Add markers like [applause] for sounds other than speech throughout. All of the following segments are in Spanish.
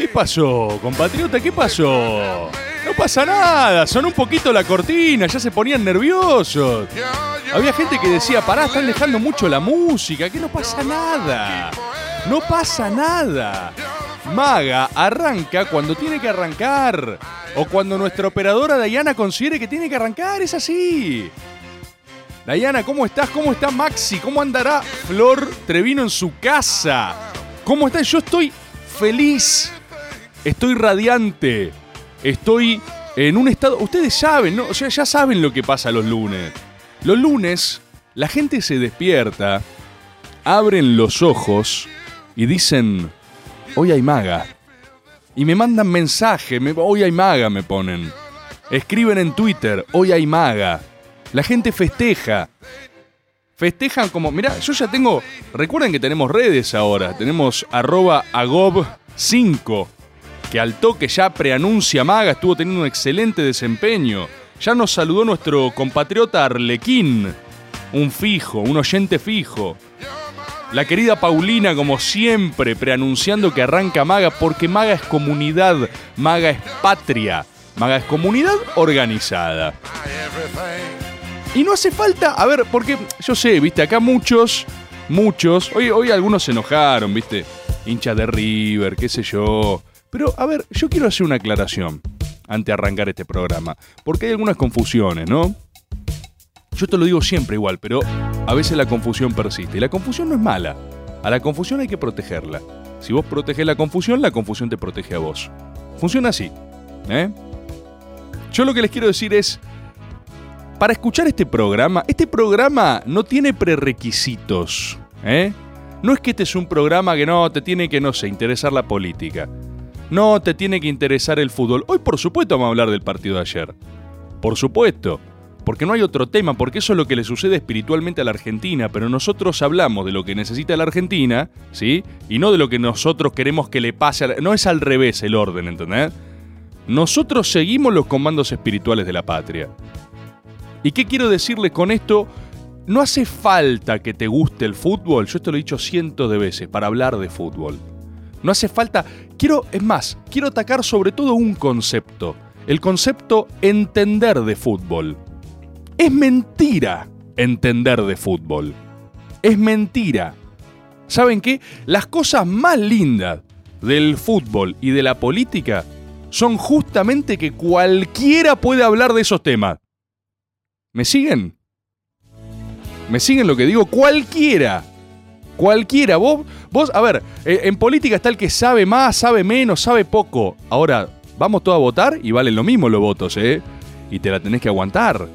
¿Qué pasó, compatriota? ¿Qué pasó? No pasa nada, son un poquito la cortina, ya se ponían nerviosos. Había gente que decía, pará, están dejando mucho la música, que no pasa nada. No pasa nada. Maga arranca cuando tiene que arrancar. O cuando nuestra operadora Dayana considere que tiene que arrancar, es así. Dayana, ¿cómo estás? ¿Cómo está Maxi? ¿Cómo andará Flor Trevino en su casa? ¿Cómo estás? Yo estoy feliz. Estoy radiante. Estoy en un estado. Ustedes saben, ¿no? O sea, ya saben lo que pasa los lunes. Los lunes, la gente se despierta, abren los ojos y dicen: Hoy hay maga. Y me mandan mensaje, me- hoy hay maga, me ponen. Escriben en Twitter, hoy hay maga. La gente festeja. Festejan como, mirá, yo ya tengo, recuerden que tenemos redes ahora, tenemos arroba agob5, que al toque ya preanuncia maga, estuvo teniendo un excelente desempeño. Ya nos saludó nuestro compatriota Arlequín, un fijo, un oyente fijo. La querida Paulina, como siempre, preanunciando que arranca Maga porque Maga es comunidad, Maga es patria, Maga es comunidad organizada. Y no hace falta, a ver, porque yo sé, viste, acá muchos, muchos, hoy, hoy algunos se enojaron, viste, hinchas de River, qué sé yo. Pero, a ver, yo quiero hacer una aclaración antes de arrancar este programa, porque hay algunas confusiones, ¿no? Yo te lo digo siempre igual, pero a veces la confusión persiste. Y la confusión no es mala. A la confusión hay que protegerla. Si vos protegés la confusión, la confusión te protege a vos. Funciona así. ¿eh? Yo lo que les quiero decir es, para escuchar este programa, este programa no tiene prerequisitos. ¿eh? No es que este es un programa que no te tiene que, no sé, interesar la política. No te tiene que interesar el fútbol. Hoy, por supuesto, vamos a hablar del partido de ayer. Por supuesto. Porque no hay otro tema, porque eso es lo que le sucede espiritualmente a la Argentina, pero nosotros hablamos de lo que necesita la Argentina, ¿sí? Y no de lo que nosotros queremos que le pase a la... No es al revés el orden, ¿entendés? Nosotros seguimos los comandos espirituales de la patria. ¿Y qué quiero decirles con esto? No hace falta que te guste el fútbol, yo esto lo he dicho cientos de veces, para hablar de fútbol. No hace falta, quiero, es más, quiero atacar sobre todo un concepto, el concepto entender de fútbol. Es mentira entender de fútbol. Es mentira. ¿Saben qué? Las cosas más lindas del fútbol y de la política son justamente que cualquiera puede hablar de esos temas. ¿Me siguen? ¿Me siguen lo que digo? Cualquiera. Cualquiera. Vos, vos a ver, eh, en política está el que sabe más, sabe menos, sabe poco. Ahora, vamos todos a votar y valen lo mismo los votos, ¿eh? Y te la tenés que aguantar.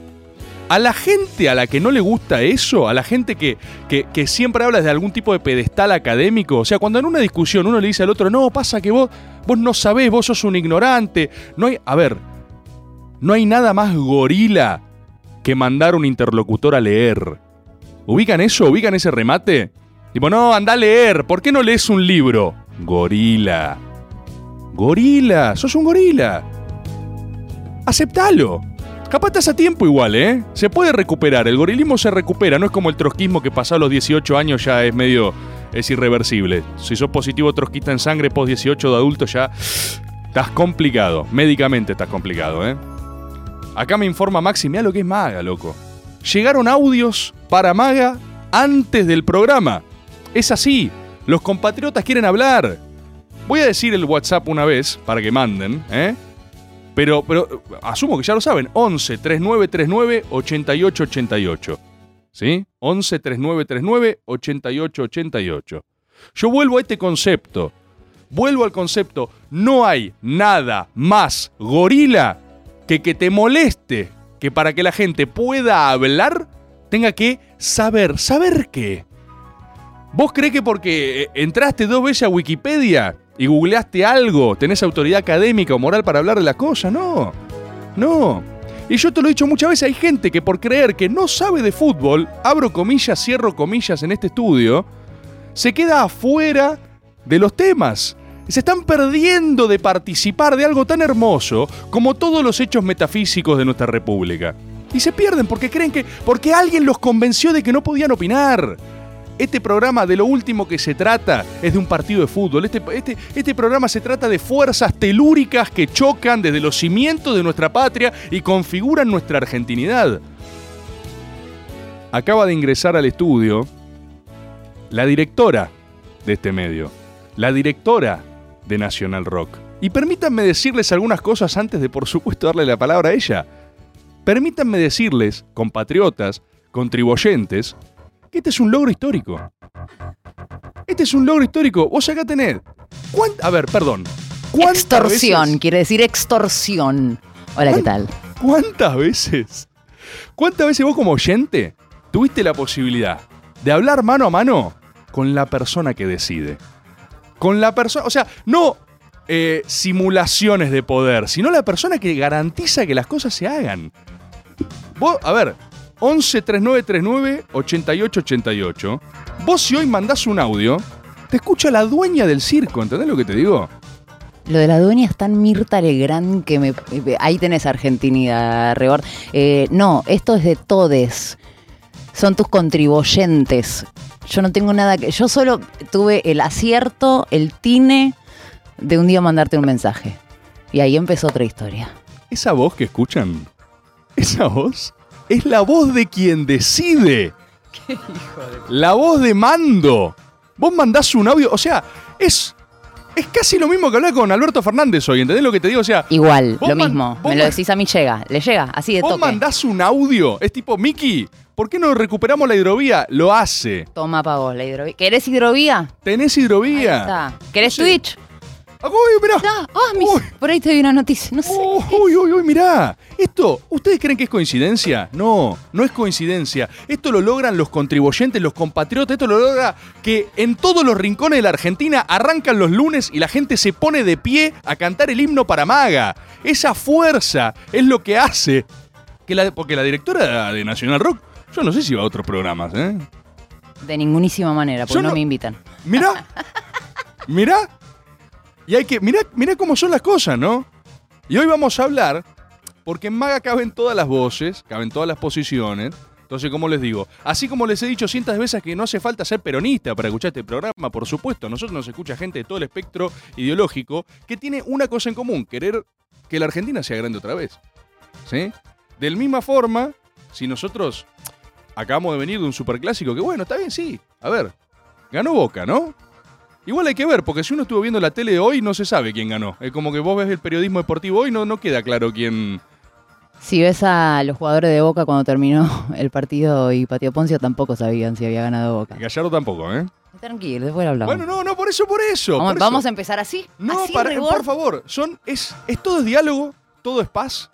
A la gente a la que no le gusta eso, a la gente que, que, que siempre habla de algún tipo de pedestal académico, o sea, cuando en una discusión uno le dice al otro, no, pasa que vos, vos no sabés, vos sos un ignorante, no hay, a ver, no hay nada más gorila que mandar un interlocutor a leer. ¿Ubican eso? ¿Ubican ese remate? Tipo, no, anda a leer, ¿por qué no lees un libro? Gorila. Gorila, sos un gorila. Aceptalo. Capaz estás a tiempo igual, ¿eh? Se puede recuperar, el gorilismo se recupera, no es como el trotskismo que pasado los 18 años ya es medio... es irreversible. Si sos positivo trotskista en sangre post 18 de adulto ya estás complicado, médicamente estás complicado, ¿eh? Acá me informa Maxi, mira lo que es Maga, loco. Llegaron audios para Maga antes del programa. Es así, los compatriotas quieren hablar. Voy a decir el WhatsApp una vez para que manden, ¿eh? Pero, pero asumo que ya lo saben. 11 3939 8888. ¿Sí? 11 3939 8888. Yo vuelvo a este concepto. Vuelvo al concepto. No hay nada más gorila que que te moleste que para que la gente pueda hablar tenga que saber. ¿Saber qué? ¿Vos crees que porque eh, entraste dos veces a Wikipedia y googleaste algo, tenés autoridad académica o moral para hablar de la cosa? No, no. Y yo te lo he dicho muchas veces, hay gente que por creer que no sabe de fútbol, abro comillas, cierro comillas en este estudio, se queda afuera de los temas. Se están perdiendo de participar de algo tan hermoso como todos los hechos metafísicos de nuestra república. Y se pierden porque creen que. porque alguien los convenció de que no podían opinar. Este programa de lo último que se trata es de un partido de fútbol. Este, este, este programa se trata de fuerzas telúricas que chocan desde los cimientos de nuestra patria y configuran nuestra argentinidad. Acaba de ingresar al estudio la directora de este medio, la directora de Nacional Rock. Y permítanme decirles algunas cosas antes de, por supuesto, darle la palabra a ella. Permítanme decirles, compatriotas, contribuyentes, que este es un logro histórico. Este es un logro histórico. Vos acá tenés. ¿cuánt- a ver, perdón. ¿cuántas Extorsión, veces- quiere decir extorsión. Hola, ¿qué tal? ¿Cuántas veces? ¿Cuántas veces vos como oyente tuviste la posibilidad de hablar mano a mano con la persona que decide? Con la persona, o sea, no eh, simulaciones de poder, sino la persona que garantiza que las cosas se hagan. Vos, a ver, 11 3939 8888. Vos si hoy mandás un audio, te escucha la dueña del circo, ¿entendés lo que te digo? Lo de la dueña es tan Mirta Legrand que me. Ahí tenés argentinidad, Rebord. Eh, no, esto es de todes. Son tus contribuyentes. Yo no tengo nada que. Yo solo tuve el acierto, el tine de un día mandarte un mensaje. Y ahí empezó otra historia. Esa voz que escuchan, esa voz es la voz de quien decide. [laughs] La voz de mando. Vos mandás un audio, o sea, es, es casi lo mismo que hablar con Alberto Fernández hoy, ¿entendés lo que te digo? O sea, Igual, Vos lo mismo. vos Me lo decís a mí, llega. Le llega, así de vos toque. mandás un audio, es tipo, Miki, ¿por qué no recuperamos la hidrovía? Lo hace. Toma pa' vos la hidrovía. ¿Querés hidrovía? ¿Tenés Ahí hidrovía? está. ¿Querés. Twitch? Ah, Uy, mirá. Ah, ah, mis- Uy. por ahí te doy una noticia. No sé. Uy, uy, uy, mirá. Esto, ¿ustedes creen que es coincidencia? No, no es coincidencia. Esto lo logran los contribuyentes, los compatriotas. Esto lo logra que en todos los rincones de la Argentina arrancan los lunes y la gente se pone de pie a cantar el himno para Maga. Esa fuerza es lo que hace que la, porque la directora de Nacional Rock, yo no sé si va a otros programas, ¿eh? De ningunísima manera, porque Yo no, no- me invitan. Mirá, [laughs] mirá. Y hay que, mirá, mirá cómo son las cosas, ¿no? Y hoy vamos a hablar, porque en Maga caben todas las voces, caben todas las posiciones. Entonces, como les digo, así como les he dicho cientos veces que no hace falta ser peronista para escuchar este programa, por supuesto, nosotros nos escucha gente de todo el espectro ideológico que tiene una cosa en común, querer que la Argentina sea grande otra vez. ¿Sí? De la misma forma, si nosotros acabamos de venir de un superclásico, que bueno, está bien, sí. A ver, ganó Boca, ¿no? Igual hay que ver, porque si uno estuvo viendo la tele de hoy, no se sabe quién ganó. Es como que vos ves el periodismo deportivo hoy, no, no queda claro quién. Si ves a los jugadores de Boca cuando terminó [laughs] el partido y Patio Poncio, tampoco sabían si había ganado Boca. Gallardo tampoco, ¿eh? Tranquilo, después hablamos. Bueno, no, no, por eso, por eso. vamos, por eso. vamos a empezar así. No, así, para- Rebord? por favor, son, es, es todo es diálogo, todo es paz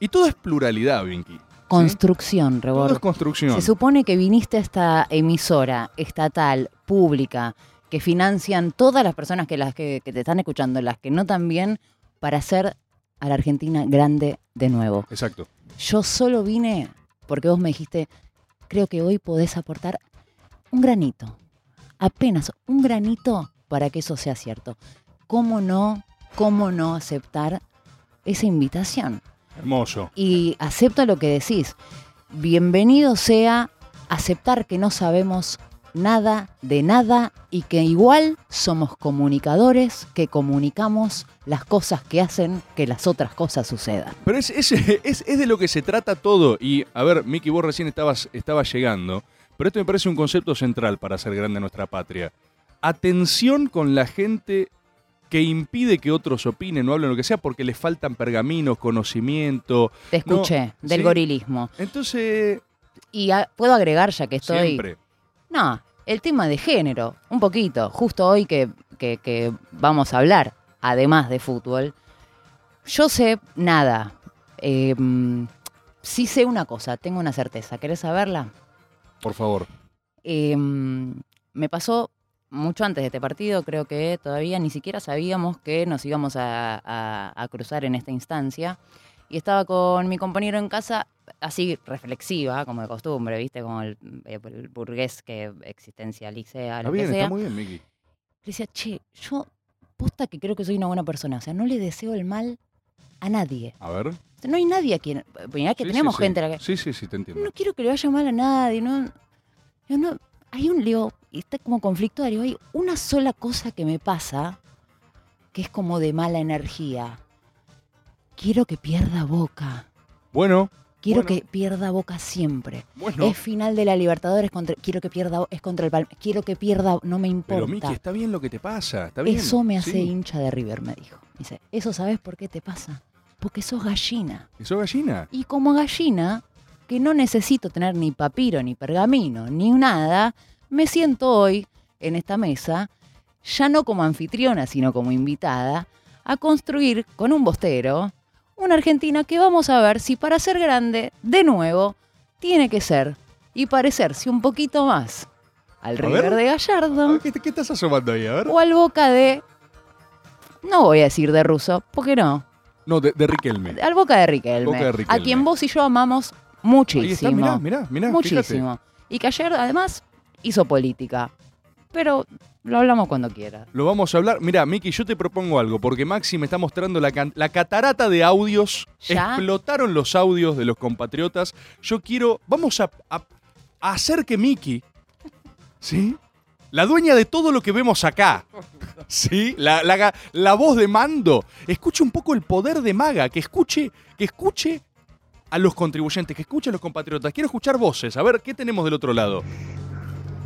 y todo es pluralidad, Vinky. ¿sí? Construcción, Todo Rebord. es construcción. Se supone que viniste a esta emisora estatal, pública, que financian todas las personas que, las que, que te están escuchando, las que no también, para hacer a la Argentina grande de nuevo. Exacto. Yo solo vine porque vos me dijiste, creo que hoy podés aportar un granito, apenas un granito para que eso sea cierto. ¿Cómo no, cómo no aceptar esa invitación? Hermoso. Y acepto lo que decís. Bienvenido sea aceptar que no sabemos nada de nada y que igual somos comunicadores que comunicamos las cosas que hacen que las otras cosas sucedan. Pero es, es, es- es de lo que se trata todo. Y, a ver, Miki, vos recién estabas, estabas llegando, pero esto me parece un concepto central para hacer grande nuestra patria. Atención con la gente que impide que otros opinen o hablen lo que sea porque les faltan pergaminos, conocimiento. Te No, escuché, del ¿sí? gorilismo. Entonces, Y a- puedo agregar, ya que estoy... siempre. No, el tema de género, un poquito. Justo hoy que, que- que vamos a hablar, además de fútbol, yo sé nada. Eh, mm, sí sé una cosa, tengo una certeza. ¿Querés saberla? Por favor. Eh, me pasó mucho antes de este partido, creo que todavía ni siquiera sabíamos que nos íbamos a, a- a cruzar en esta instancia. Y estaba con mi compañero en casa, así reflexiva, como de costumbre, ¿viste? Como el, eh, el burgués que existencializa Está bien, está muy bien, Miki. Le decía, che, yo posta que creo que soy una buena persona. O sea, no le deseo el mal a nadie. A ver. O sea, no hay nadie a quien. Mirá que Sí, tenemos sí, sí. gente a la que. Sí, sí, sí, te entiendo. No quiero que le vaya mal a nadie, no. Yo no hay un Leo, y está como conflictuario, hay una sola cosa que me pasa que es como de mala energía. Quiero que pierda boca. Bueno, Quiero Bueno. que pierda boca siempre. bueno. Es final de la Libertadores contra. Quiero que pierda es contra el Palme. Quiero que pierda. No me importa. Pero Miki, está bien lo que te pasa. Está bien. Eso me hace Sí. hincha de River, me dijo. Dice, ¿eso sabes por qué te pasa? Porque sos gallina. ¿Y sos gallina? Y como gallina, que no necesito tener ni papiro, ni pergamino, ni nada, me siento hoy en esta mesa, ya no como anfitriona, sino como invitada, a construir con un bostero una Argentina que vamos a ver si para ser grande, de nuevo, tiene que ser y parecerse un poquito más al A River ver. de Gallardo ¿Qué, qué estás asomando ahí? A ver. o al Boca de... No voy a decir de Russo, porque no. No, de, de Riquelme. Al Boca de Riquelme. Boca de A quien vos y yo amamos Ahí muchísimo. está, mirá, mirá, mirá. muchísimo. Y que ayer además hizo política. Pero lo hablamos cuando quiera. Lo vamos a hablar. Mira, Miki, yo te propongo algo, porque Maxi me está mostrando la, la catarata de audios. ¿Ya? Explotaron los audios de los compatriotas. Yo quiero. Vamos a, a- a hacer que Miki. ¿Sí? La dueña de todo lo que vemos acá. ¿Sí? La, la la voz de mando. Escuche un poco el poder de Maga. Que escuche. Que escuche a los contribuyentes. Que escuche a los compatriotas. Quiero escuchar voces. A ver, ¿qué tenemos del otro lado?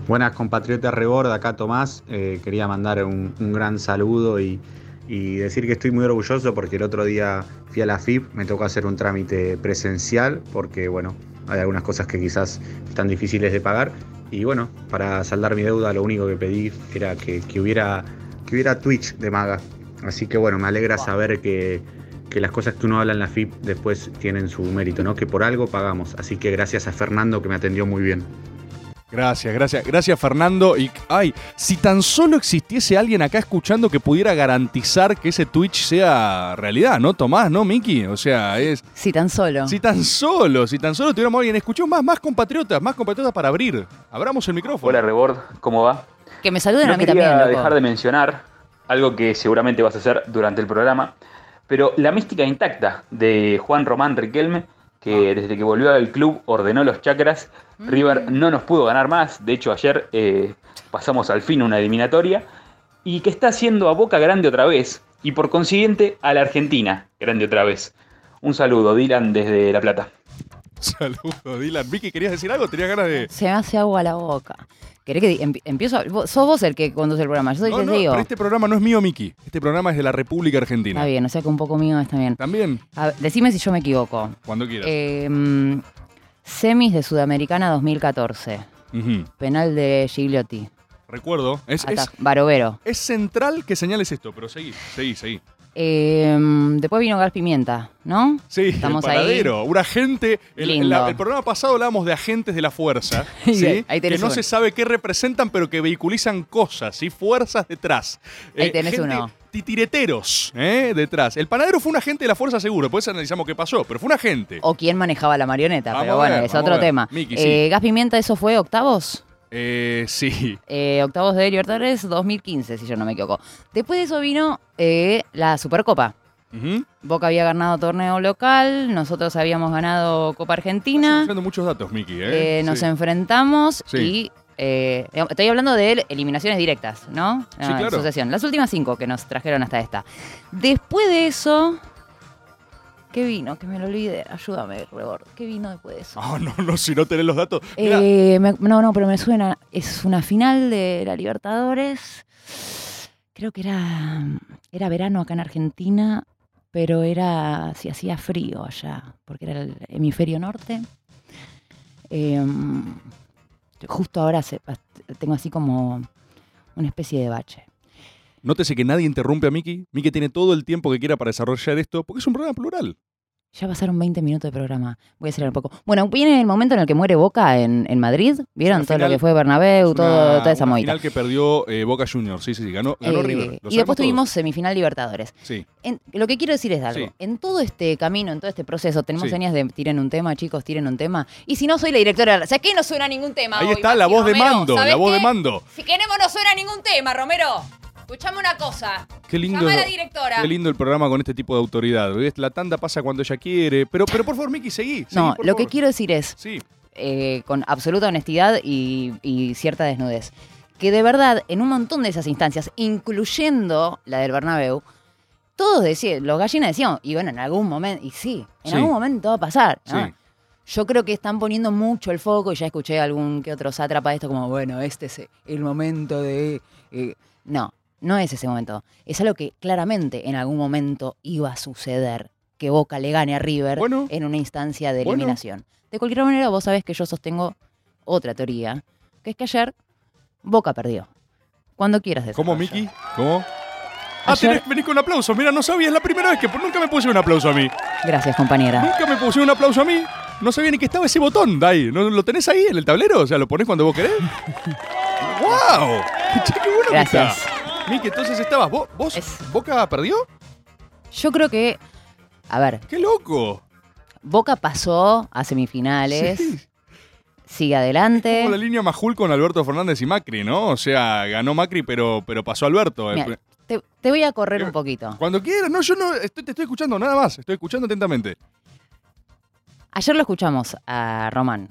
Buenas compatriotas Rebord, acá Tomás. Eh, quería mandar un, un gran saludo y, y decir que estoy muy orgulloso porque el otro día fui a la FIP, me tocó hacer un trámite presencial porque bueno, hay algunas cosas que quizás están difíciles de pagar. Y bueno, para saldar mi deuda lo único que pedí era que, que hubiera, que hubiera Twitch de Maga. Así que bueno, me alegra saber que, que las cosas que uno habla en la FIP después tienen su mérito, ¿no? Que por algo pagamos. Así que gracias a Fernando que me atendió muy bien. Gracias, gracias, gracias Fernando. Y ay, si tan solo existiese alguien acá escuchando que pudiera garantizar que ese Twitch sea realidad, ¿no, Tomás? ¿No, Miki? O sea, es. Si tan solo. Si tan solo, si tan solo tuviéramos alguien, escuchó más, más compatriotas, más compatriotas para abrir. Abramos el micrófono. Hola Rebord, ¿cómo va? Que me saluden no a mí quería también, loco. dejar de mencionar algo que seguramente vas a hacer durante el programa, pero la mística intacta de Juan Román Riquelme, que desde que volvió al club ordenó los chakras, River no nos pudo ganar más, de hecho ayer eh, pasamos al fin una eliminatoria, y que está haciendo a Boca grande otra vez, y por consiguiente a la Argentina grande otra vez. Un saludo, Dylan, desde La Plata. [laughs] Saludos, Dylan. Vicky, ¿querías decir algo? ¿Tenías ganas de.? Se me hace agua la boca. ¿Querés que empie- empiezo? a- sos vos el que conduce el programa. Yo soy No, el que no, digo. pero este programa no es mío, Miki. Este programa es de la República Argentina. Está bien, o sea que un poco mío está bien. También, A ver, decime si yo me equivoco. cuando quieras. Eh, mm, semis de Sudamericana 2014. Ujú. Penal de Gigliotti. Recuerdo. Es, es, Barovero. es central que señales esto, pero seguí, seguí, seguí. Eh, después vino Gas Pimienta, ¿no? Sí, Estamos el ahí. paradero, un agente. El, el programa pasado hablábamos de agentes de la fuerza, [laughs] ¿sí? ahí que tenés no uno. se sabe qué representan, pero que vehiculizan cosas, ¿sí? fuerzas detrás. Ahí tenés gente- uno. Titireteros ¿eh? detrás. El panadero fue un agente de la fuerza seguro, después analizamos qué pasó, pero fue un agente. O quién manejaba la marioneta, Vamos pero bueno, ver, es otro tema. Sí. Eh, Gas Pimienta, ¿eso fue octavos? Eh, [laughs] sí. Eh, octavos de Libertadores 2015, si yo no me equivoco. Después de eso vino eh, la Supercopa. Boca había ganado torneo local, nosotros habíamos ganado Copa Estás Argentina. usando muchos datos, Miki. ¿eh? Eh, nos enfrentamos Sí. y Eh, estoy hablando de eliminaciones directas, ¿no? Sí, Ah, claro. sucesión. Las últimas cinco que nos trajeron hasta esta. Después de eso. ¿Qué vino? Que me lo olvidé. Ayúdame, Rebord. ¿Qué vino después de eso? Ah, no, no, si no tenés los datos. Eh, me- no, no, pero me suena. Es una final de la Libertadores. Creo que era, era verano acá en Argentina, pero era si hacía frío allá, porque era el hemisferio norte. Em, justo ahora se- tengo así como una especie de bache. Nótese que nadie interrumpe a Miki. Miki tiene todo el tiempo que quiera para desarrollar esto, porque es un programa plural. Ya pasaron 20 minutos de programa. Voy a hacer un poco. Bueno, viene el momento en el que muere Boca en, en Madrid. ¿Vieron todo lo que fue Bernabéu, todo, toda esa movida? final que perdió eh, Boca Juniors. Sí, sí, sí. Ganó, ganó Eh, River. Y después tuvimos semifinal Libertadores. Sí. En- lo que quiero decir es algo. Sí. En todo este camino, en todo este proceso, tenemos Sí. señas de tiren un tema, chicos, tiren un tema. Y si no soy la directora, ¿sabes qué? No suena ningún tema. Ahí hoy, está la voz de mando, ¿Sabés la voz de mando. Si queremos no suena ningún tema, Romero. Escuchame una cosa. Qué lindo, Llama a la directora. qué lindo el programa con este tipo de autoridad. ¿ves? La tanda pasa cuando ella quiere. Pero, pero por favor, Miki, seguí. seguí, No, lo que quiero decir es, Sí. eh, con absoluta honestidad y, y cierta desnudez, que de verdad, en un montón de esas instancias, incluyendo la del Bernabéu, todos decían, los gallinas decían, y bueno, en algún momento, y sí, en Sí. algún momento va a pasar. ¿no? Sí. Yo creo que están poniendo mucho el foco, y ya escuché algún que otro sátrapa de esto, como, bueno, este es el momento de... eh". No, no es ese momento. Es algo que claramente en algún momento iba a suceder, que Boca le gane a River Bueno. en una instancia de Bueno. eliminación. De cualquier manera, vos sabés que yo sostengo otra teoría, que es que ayer Boca perdió. Cuando quieras decirlo. ¿Cómo, Miki? ¿Cómo? Ah, Ayer- tenés venir con un aplauso. Mira, no sabía, es la primera vez que nunca me puse un aplauso a mí. Gracias, compañera. Nunca me puse un aplauso a mí. No sabía ni que estaba ese botón de ahí. ¿No, ¿Lo tenés ahí en el tablero? O sea, ¿lo ponés cuando vos querés? [laughs] ¡Wow! [laughs] Qué bueno Gracias. que está. Miki, entonces estabas. ¿Vos, vos Boca perdió? Yo creo que, a ver, ¡Qué loco! Boca pasó a semifinales, Sí. sigue adelante. Como la línea Majul con Alberto Fernández y Macri, ¿no? O sea, ganó Macri, pero, pero pasó Alberto. Mira, te, te voy a correr un poquito. Cuando quieras. No, yo no. estoy- te estoy escuchando, nada más. Estoy escuchando atentamente. Ayer lo escuchamos a Román.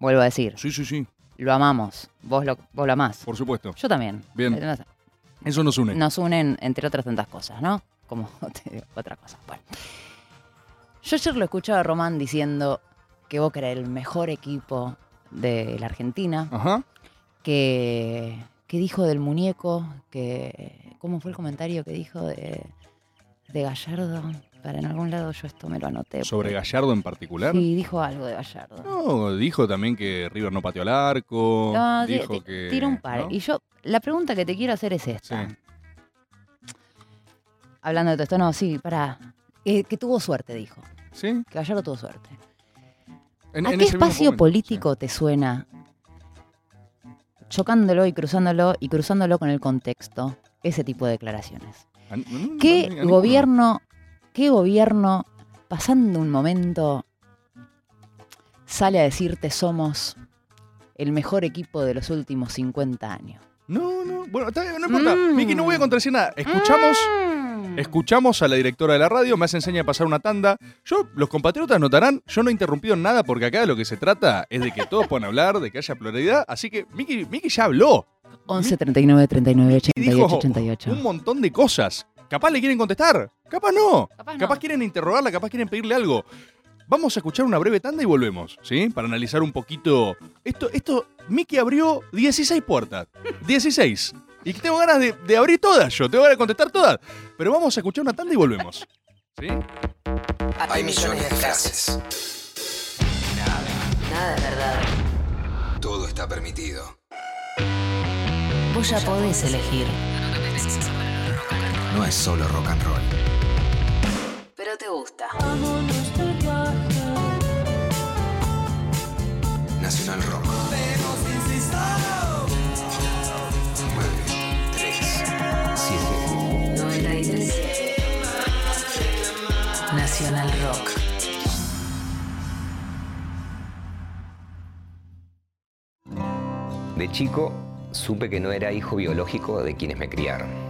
Vuelvo a decir. Sí, sí, sí. Lo amamos. Vos lo, vos lo amás. Por supuesto. Yo también. Bien. Eh, no sé. Eso nos une. Nos unen, entre otras tantas cosas, ¿no? Como [laughs] te digo, otra cosa. Bueno. Yo ayer lo escuchaba a Román diciendo que Boca era el mejor equipo de la Argentina. Ajá. Que, que dijo del muñeco, que... ¿Cómo fue el comentario que dijo de, de Gallardo? Para en algún lado yo esto me lo anoté. ¿Sobre Gallardo en particular? Sí, dijo algo de Gallardo. No, dijo también que River no pateó al arco. No, dijo que. tira un par. ¿no? Y yo, la pregunta que te quiero hacer es esta. Sí. Hablando de todo esto, no, sí, para. que tuvo suerte, dijo. ¿Sí? Que Gallardo tuvo suerte. En- ¿A en qué espacio político te suena chocándolo y cruzándolo y cruzándolo con el contexto ese tipo de declaraciones? ¿Qué gobierno, qué gobierno, pasando un momento, sale a decirte somos el mejor equipo de los últimos 50 años? No, no. Bueno, está bien, no importa. Mm. Miki, no voy a contradecir nada. Escuchamos. Escuchamos a la directora de la radio, me hace enseña a pasar una tanda. Yo, los compatriotas notarán, yo no he interrumpido en nada porque acá de lo que se trata es de que todos puedan hablar, de que haya pluralidad. Así que Miki, Miki ya habló. 11 39 39 Y dijo 88 88. un montón de cosas. Capaz le quieren contestar, capaz no. Capaz quieren interrogarla, capaz quieren pedirle algo. Vamos a escuchar una breve tanda y volvemos, ¿sí? Para analizar un poquito. Esto, esto, Miki abrió 16 puertas. [laughs] 16. Y que tengo ganas de, de abrir todas yo, tengo ganas de contestar todas. Pero vamos a escuchar una tanda y volvemos. ¿Sí? Hay millones de frases. Nada es verdad. Todo está permitido. Vos ya podés elegir. No es solo rock and roll. Pero te gusta. Nacional Rock. 9, 3, 7. 93. Nacional Rock. De chico supe que no era hijo biológico de quienes me criaron.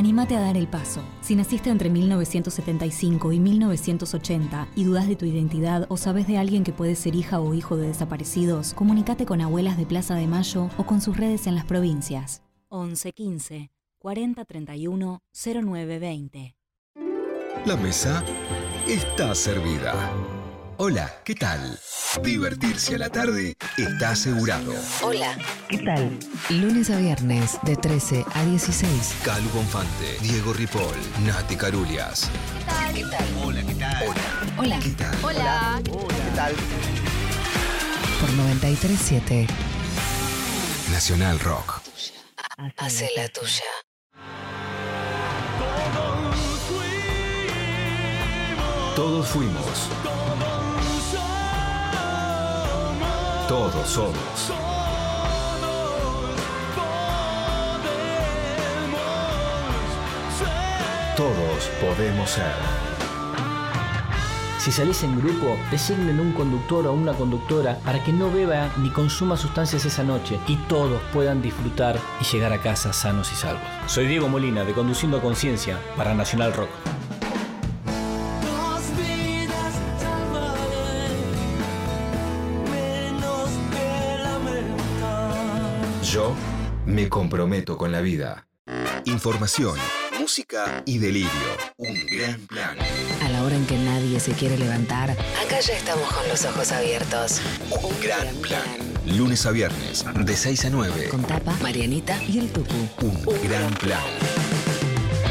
Anímate a dar el paso. Si naciste entre 1975 y 1980 y dudas de tu identidad o sabes de alguien que puede ser hija o hijo de desaparecidos, comunícate con abuelas de Plaza de Mayo o con sus redes en las provincias. 11 15 40 31 09 20. La mesa está servida. Hola, ¿qué tal? Divertirse a la tarde está asegurado. Hola, ¿qué tal? Lunes a viernes de 13 a 16. Calu Bonfante, Diego Ripoll, Nati Carulias. ¿Qué tal? Hola, ¿qué tal? Hola. Hola. ¿Qué tal? Hola. ¿Qué tal? Por 937 Nacional Rock. Hace la tuya. Todos fuimos. Todos somos. Todos podemos ser. Si salís en grupo, designen un conductor o una conductora para que no beba ni consuma sustancias esa noche y todos puedan disfrutar y llegar a casa sanos y salvos. Soy Diego Molina de Conduciendo a Conciencia para Nacional Rock. Me comprometo con la vida. Información, música y delirio. Un gran plan. A la hora en que nadie se quiere levantar, acá ya estamos con los ojos abiertos. Un gran plan. Lunes a viernes, de 6 a 9. Con Tapa, Marianita y el Tucu. Un gran plan.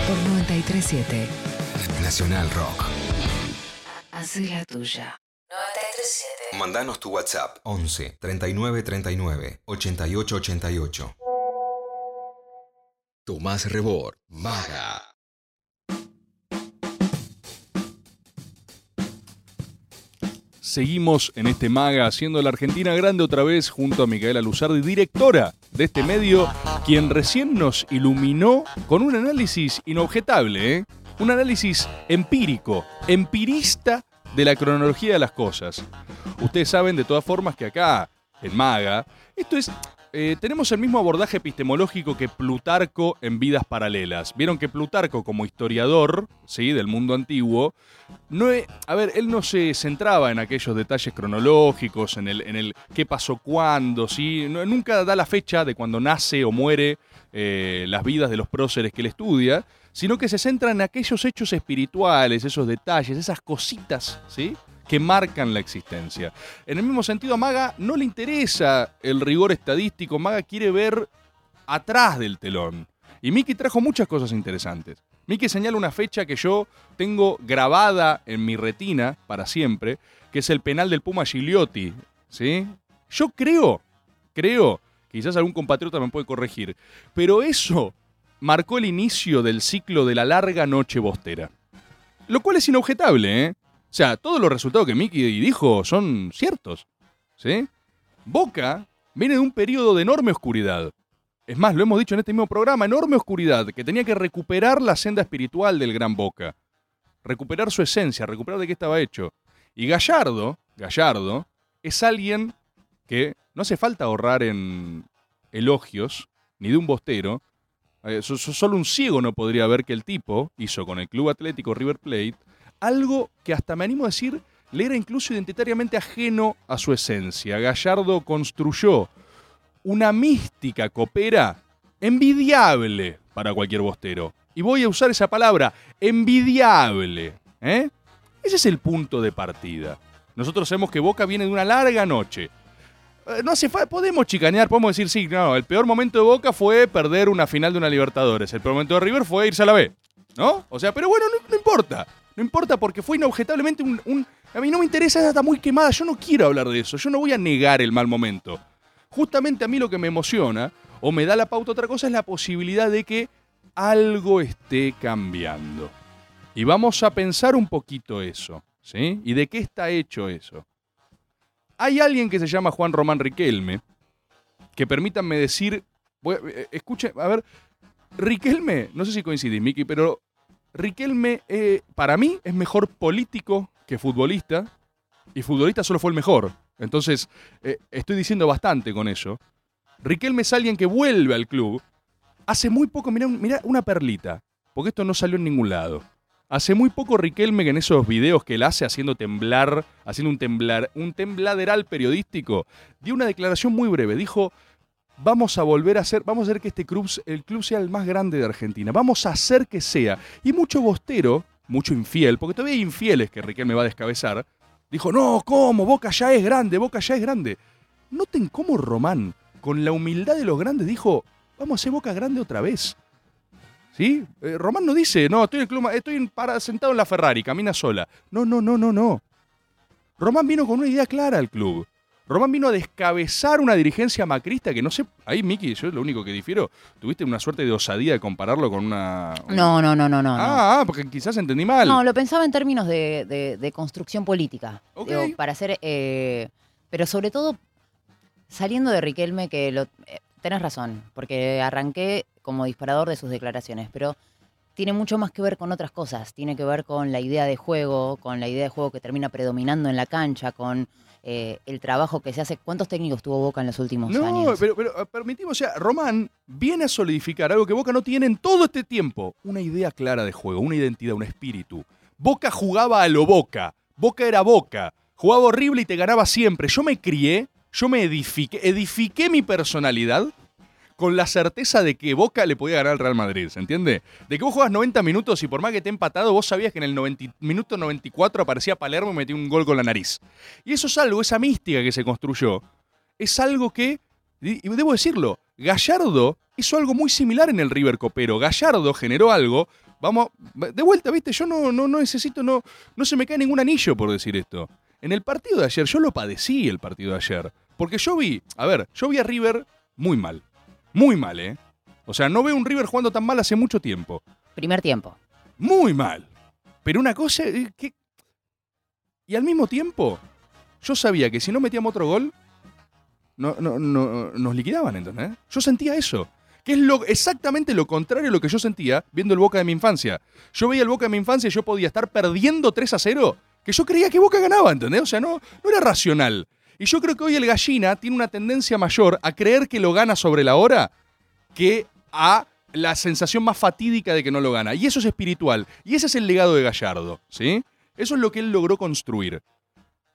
Por 937 Nacional Rock. Hace la tuya. 937 Mandanos tu WhatsApp 11 39 39 88 88. Tomás Rebord, Maga. Seguimos en este maga haciendo la Argentina grande otra vez junto a Micaela Luzardi, directora de este medio, quien recién nos iluminó con un análisis inobjetable, ¿eh? un análisis empírico, empirista de la cronología de las cosas. Ustedes saben de todas formas que acá, en Maga, esto es eh, tenemos el mismo abordaje epistemológico que Plutarco en Vidas Paralelas. Vieron que Plutarco, como historiador ¿sí? del mundo antiguo, no e- a ver, él no se centraba en aquellos detalles cronológicos, en el, en el qué pasó cuándo, ¿sí? Nunca da la fecha de cuando nace o muere eh, las vidas de los próceres que él estudia, sino que se centra en aquellos hechos espirituales, esos detalles, esas cositas, ¿sí? Que marcan la existencia. En el mismo sentido, a Maga no le interesa el rigor estadístico, Maga quiere ver atrás del telón. Y Miki trajo muchas cosas interesantes. Miki señala una fecha que yo tengo grabada en mi retina para siempre, que es el penal del Puma Gigliotti. ¿sí? Yo creo, creo, quizás algún compatriota me puede corregir, pero eso marcó el inicio del ciclo de la larga noche bostera. Lo cual es inobjetable, ¿eh? O sea, todos los resultados que Miki dijo son ciertos. ¿Sí? Boca viene de un periodo de enorme oscuridad. Es más, lo hemos dicho en este mismo programa, enorme oscuridad, que tenía que recuperar la senda espiritual del gran Boca. Recuperar su esencia, recuperar de qué estaba hecho. Y Gallardo, Gallardo, es alguien que no hace falta ahorrar en elogios, ni de un bostero. Eh, so- so- solo un ciego no podría ver que el tipo hizo con el Club Atlético River Plate algo que hasta me animo a decir le era incluso identitariamente ajeno a su esencia. Gallardo construyó una mística copera envidiable para cualquier bostero. Y voy a usar esa palabra, envidiable. ¿eh? Ese es el punto de partida. Nosotros sabemos que Boca viene de una larga noche. Eh, No hace falta, podemos chicanear, podemos decir, sí, no, el peor momento de Boca fue perder una final de una Libertadores. El peor momento de River fue irse a la B. ¿No? O sea, pero bueno, no, no importa. No importa porque fue inobjetablemente un, A mí no me interesa, esa está muy quemada. Yo no quiero hablar de eso. Yo no voy a negar el mal momento. Justamente a mí lo que me emociona o me da la pauta otra cosa es la posibilidad de que algo esté cambiando. Y vamos a pensar un poquito eso, ¿sí? ¿Y de qué está hecho eso? Hay alguien que se llama Juan Román Riquelme, que permítanme decir, voy eh, escuche, a ver, Riquelme, no sé si coincidís, Miki, pero Riquelme, eh, para mí, es mejor político que futbolista. Y futbolista solo fue el mejor. Entonces, eh, estoy diciendo bastante con eso. Riquelme es alguien que vuelve al club. Hace muy poco, mirá, mirá una perlita, porque esto no salió en ningún lado. Hace muy poco Riquelme, que en esos videos que él hace haciendo temblar, haciendo un temblar, un tembladeral periodístico, dio una declaración muy breve. Dijo, vamos a volver a hacer, vamos a hacer que este club, el club sea el más grande de Argentina. Vamos a hacer que sea. Y mucho bostero, mucho infiel, porque todavía hay infieles que Riquelme va a descabezar, dijo, no, ¿cómo? Boca ya es grande, Boca ya es grande. Noten cómo Román, con la humildad de los grandes, dijo, vamos a hacer Boca grande otra vez. ¿Sí? Eh, Román no dice, no, estoy, en el club estoy en- sentado en la Ferrari, camina sola. No, no, no, no, no. Román vino con una idea clara al club. Román vino a descabezar una dirigencia macrista que no sé. Ahí, Miki, yo lo único que difiero, tuviste una suerte de osadía de compararlo con una. No, no, no, no, no. no. Ah, ah, porque quizás entendí mal. No, lo pensaba en términos de, de- de construcción política. Ok. Digo, para hacer. eh, pero sobre todo, saliendo de Riquelme, que lo. eh, tenés razón, porque arranqué como disparador de sus declaraciones, pero tiene mucho más que ver con otras cosas. Tiene que ver con la idea de juego, con la idea de juego que termina predominando en la cancha, con eh, el trabajo que se hace. ¿Cuántos técnicos tuvo Boca en los últimos No, años? pero, pero eh, permitimos, o sea, Román viene a solidificar algo que Boca no tiene en todo este tiempo. Una idea clara de juego, una identidad, un espíritu. Boca jugaba a lo Boca. Boca era Boca. Jugaba horrible y te ganaba siempre. Yo me crié, yo me edifiqué, edifiqué mi personalidad con la certeza de que Boca le podía ganar al Real Madrid, ¿se entiende? De que vos jugabas 90 minutos y por más que esté empatado, vos sabías que en el 90 minuto 94 aparecía Palermo y metía un gol con la nariz. Y eso es algo, esa mística que se construyó, es algo que, y debo decirlo, Gallardo hizo algo muy similar en el River Copero. Gallardo generó algo, vamos, de vuelta, viste, yo no, no, no necesito, no, no se me cae ningún anillo por decir esto. En el partido de ayer, yo lo padecí el partido de ayer, porque yo vi, a ver, yo vi a River muy mal, muy mal, ¿eh? O sea, no veo un River jugando tan mal hace mucho tiempo. Primer tiempo. Muy mal. Pero una cosa es que... Y al mismo tiempo, yo sabía que si no metíamos otro gol, no, no, no, nos liquidaban, ¿entendés? Yo sentía eso. Que es lo, exactamente lo contrario a lo que yo sentía viendo el Boca de mi infancia. Yo veía el Boca de mi infancia y yo podía estar perdiendo 3 a 0, que yo creía que Boca ganaba, ¿entendés? O sea, no, no era racional. Y yo creo que hoy el gallina tiene una tendencia mayor a creer que lo gana sobre la hora que a la sensación más fatídica de que no lo gana. Y eso es espiritual. Y ese es el legado de Gallardo, ¿sí? Eso es lo que él logró construir.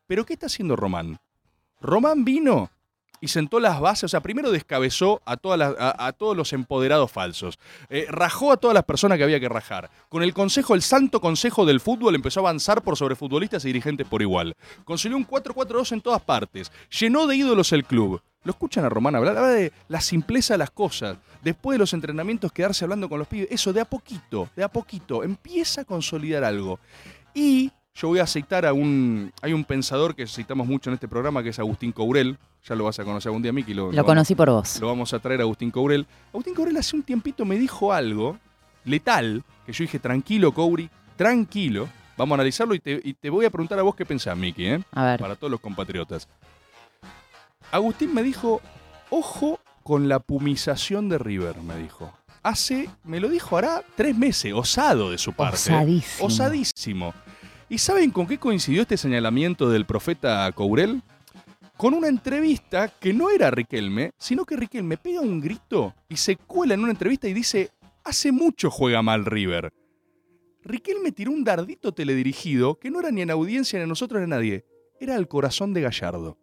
Pero ¿qué está haciendo Román? Román vino y sentó las bases, o sea, primero descabezó a, todas a todos los empoderados falsos, Eh, rajó a todas las personas que había que rajar. Con el consejo, el santo consejo del fútbol empezó a avanzar por sobre futbolistas y dirigentes por igual. Consiguió un 4-4-2 en todas partes, llenó de ídolos el club. ¿Lo escuchan a Román hablar? Habla de la simpleza de las cosas. Después de los entrenamientos, quedarse hablando con los pibes. Eso de a poquito, de a poquito. Empieza a consolidar algo. Y yo voy a citar a un. Hay un pensador que citamos mucho en este programa que es Agustín Courel. Ya lo vas a conocer algún día, Miki. Lo, conocí por vos. Lo vamos a traer a Agustín Courel. Agustín Courel hace un tiempito me dijo algo letal, que yo dije, tranquilo, Couri, tranquilo. Vamos a analizarlo y te, y te voy a preguntar a vos qué pensás, Miki, ¿eh? A ver. Para todos los compatriotas. Agustín me dijo, ojo con la pumización de River, me dijo. Hace, me lo dijo hará tres meses, osado de su parte. Osadísimo. Osadísimo. ¿Y saben con qué coincidió este señalamiento del profeta Courel? Con una entrevista que no era Riquelme, sino que Riquelme pega un grito y se cuela en una entrevista y dice, hace mucho juega mal River. Riquelme tiró un dardito teledirigido que no era ni en audiencia ni a nosotros ni a nadie, era al corazón de Gallardo.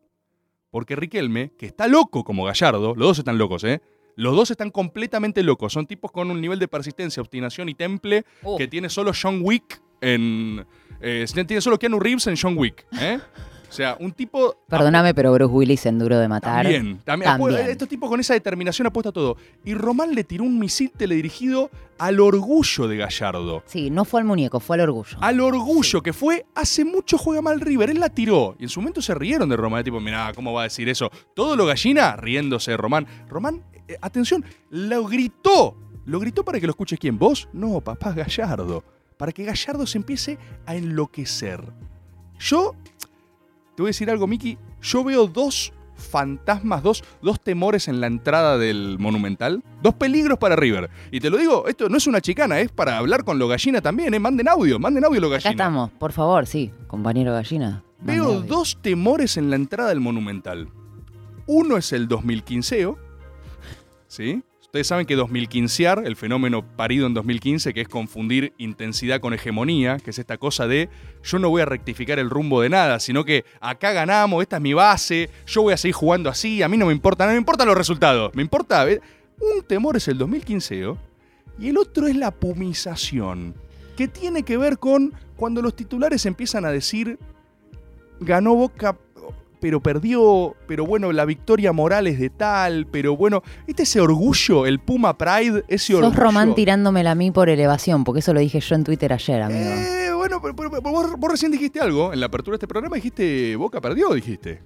Porque Riquelme, que está loco como Gallardo, los dos están locos, ¿eh? Los dos están completamente locos. Son tipos con un nivel de persistencia, obstinación y temple Oh. que tiene solo John Wick en. eh, tiene solo Keanu Reeves en John Wick, ¿eh? O sea, un tipo. Perdóname, pero Bruce Willis en Duro de Matar. También, también. Estos tipos con esa determinación apuesta a todo. Y Román le tiró un misil teledirigido al orgullo de Gallardo. Sí, no fue al muñeco, fue al orgullo. Al orgullo que fue, hace mucho juega mal River. Él la tiró. Y en su momento se rieron de Román. Tipo, mirá, ¿cómo va a decir eso? Todo lo gallina riéndose de Román. Román, eh, atención, lo gritó. ¿Lo gritó para que lo escuches quién? ¿Vos? No, papá, Gallardo. Para que Gallardo se empiece a enloquecer. Yo, te voy a decir algo, Miki. Yo veo dos fantasmas, dos, dos temores en la entrada del Monumental. Dos peligros para River. Y te lo digo, esto no es una chicana, es para hablar con lo gallina también, ¿eh? Manden audio, manden audio lo Acá gallina. estamos, por favor, sí, compañero gallina. Veo audio. dos temores en la entrada del Monumental. Uno es el 2015, ¿sí? Ustedes saben que 2015, el fenómeno parido en 2015, que es confundir intensidad con hegemonía, que es esta cosa de yo no voy a rectificar el rumbo de nada, sino que acá ganamos, esta es mi base, yo voy a seguir jugando así, a mí no me importa, no me importan los resultados, me importa... eh, Un temor es el 2015 y el otro es la pumización, que tiene que ver con cuando los titulares empiezan a decir ganó Boca, pero perdió, pero bueno, la victoria moral es de tal, pero bueno, ¿viste ese orgullo, el Puma Pride, ese orgullo? Sos Román tirándomela a mí por elevación, porque eso lo dije yo en Twitter ayer, amigo. Eh, bueno, pero, pero- pero vos, vos recién dijiste algo en la apertura de este programa, dijiste Boca perdió, dijiste.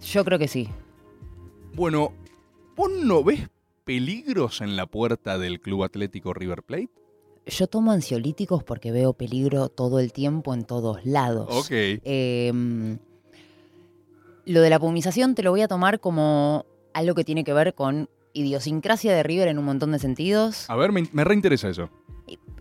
Yo creo que sí. Bueno, ¿vos no ves peligros en la puerta del Club Atlético River Plate? Yo tomo ansiolíticos porque veo peligro todo el tiempo en todos lados. Ok. Eh, lo de la pumización te lo voy a tomar como algo que tiene que ver con idiosincrasia de River en un montón de sentidos. A ver, me, me reinteresa eso.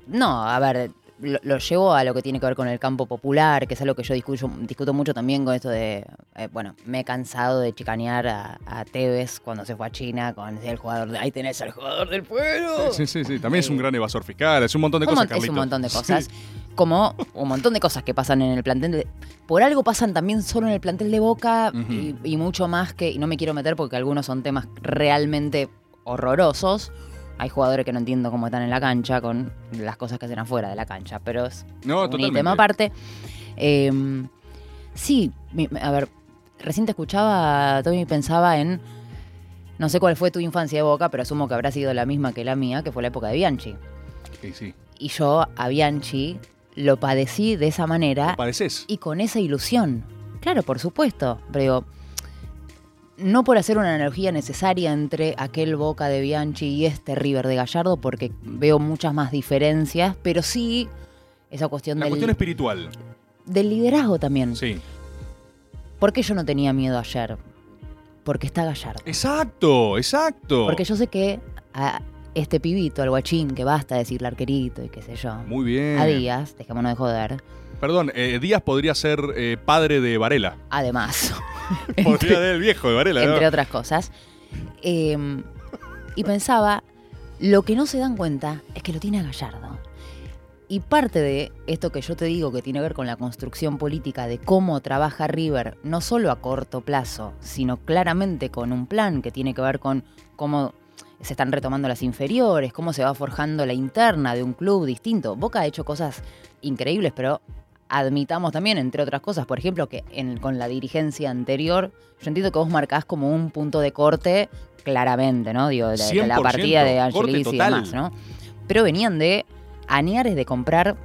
No, a ver, lo, lo llevo a lo que tiene que ver con el campo popular, que es algo que yo discuto, discuto mucho también con esto de, eh, bueno, me he cansado de chicanear a, a Tevez cuando se fue a China con el jugador de, ahí tenés al jugador del pueblo. Sí, sí, sí. También es un gran evasor fiscal, es un montón de Un cosas, mon- es un Carlitos. montón de [laughs] Sí. Como un montón de cosas que pasan en el plantel. de- por algo pasan también solo en el plantel de Boca y, y mucho más que. Y no me quiero meter porque algunos son temas realmente horrorosos. Hay jugadores que no entiendo cómo están en la cancha con las cosas que hacen afuera de la cancha, pero es No, un tema aparte. Eh, sí, a ver, recién te escuchaba, Tommy, y pensaba en. No sé cuál fue tu infancia de Boca, pero asumo que habrá sido la misma que la mía, que fue la época de Bianchi. Sí, sí. Y yo a Bianchi lo padecí de esa manera. padeces? Y con esa ilusión. Claro, por supuesto. Pero digo, no por hacer una analogía necesaria entre aquel Boca de Bianchi y este River de Gallardo, porque veo muchas más diferencias, pero sí esa cuestión, La del, cuestión espiritual. del liderazgo también. Sí. ¿Por qué yo no tenía miedo ayer? Porque está Gallardo. Exacto, exacto. Porque yo sé que a este pibito, al guachín, que basta decirle arquerito y qué sé yo. Muy bien. A Díaz, dejémonos de joder. Perdón, eh, Díaz podría ser eh, padre de Varela. Además. [laughs] Podría ser el viejo de Varela, ¿no? entre otras cosas. Eh, y pensaba, lo que no se dan cuenta es que lo tiene a Gallardo. Y parte de esto que yo te digo que tiene que ver con la construcción política de cómo trabaja River, no solo a corto plazo, sino claramente con un plan que tiene que ver con cómo se están retomando las inferiores, cómo se va forjando la interna de un club distinto. Boca ha hecho cosas increíbles, pero admitamos también, entre otras cosas, por ejemplo, que en- con la dirigencia anterior, yo entiendo que vos marcás como un punto de corte claramente, ¿no? Digo, de, de la 100%, partida de Angelis y demás, ¿no? Pero venían de añares de comprar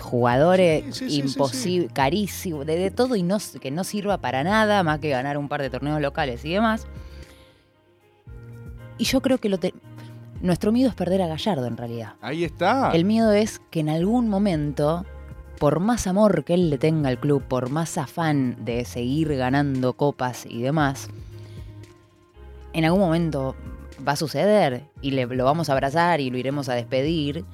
jugadores Sí, sí, sí, sí, imposibles, carísimos, de, de todo y no, que no sirva para nada más que ganar un par de torneos locales y demás. Y yo creo que lo te- nuestro miedo es perder a Gallardo en realidad. Ahí está. El miedo es que en algún momento, por más amor que él le tenga al club, por más afán de seguir ganando copas y demás, en algún momento va a suceder y le, lo vamos a abrazar y lo iremos a despedir.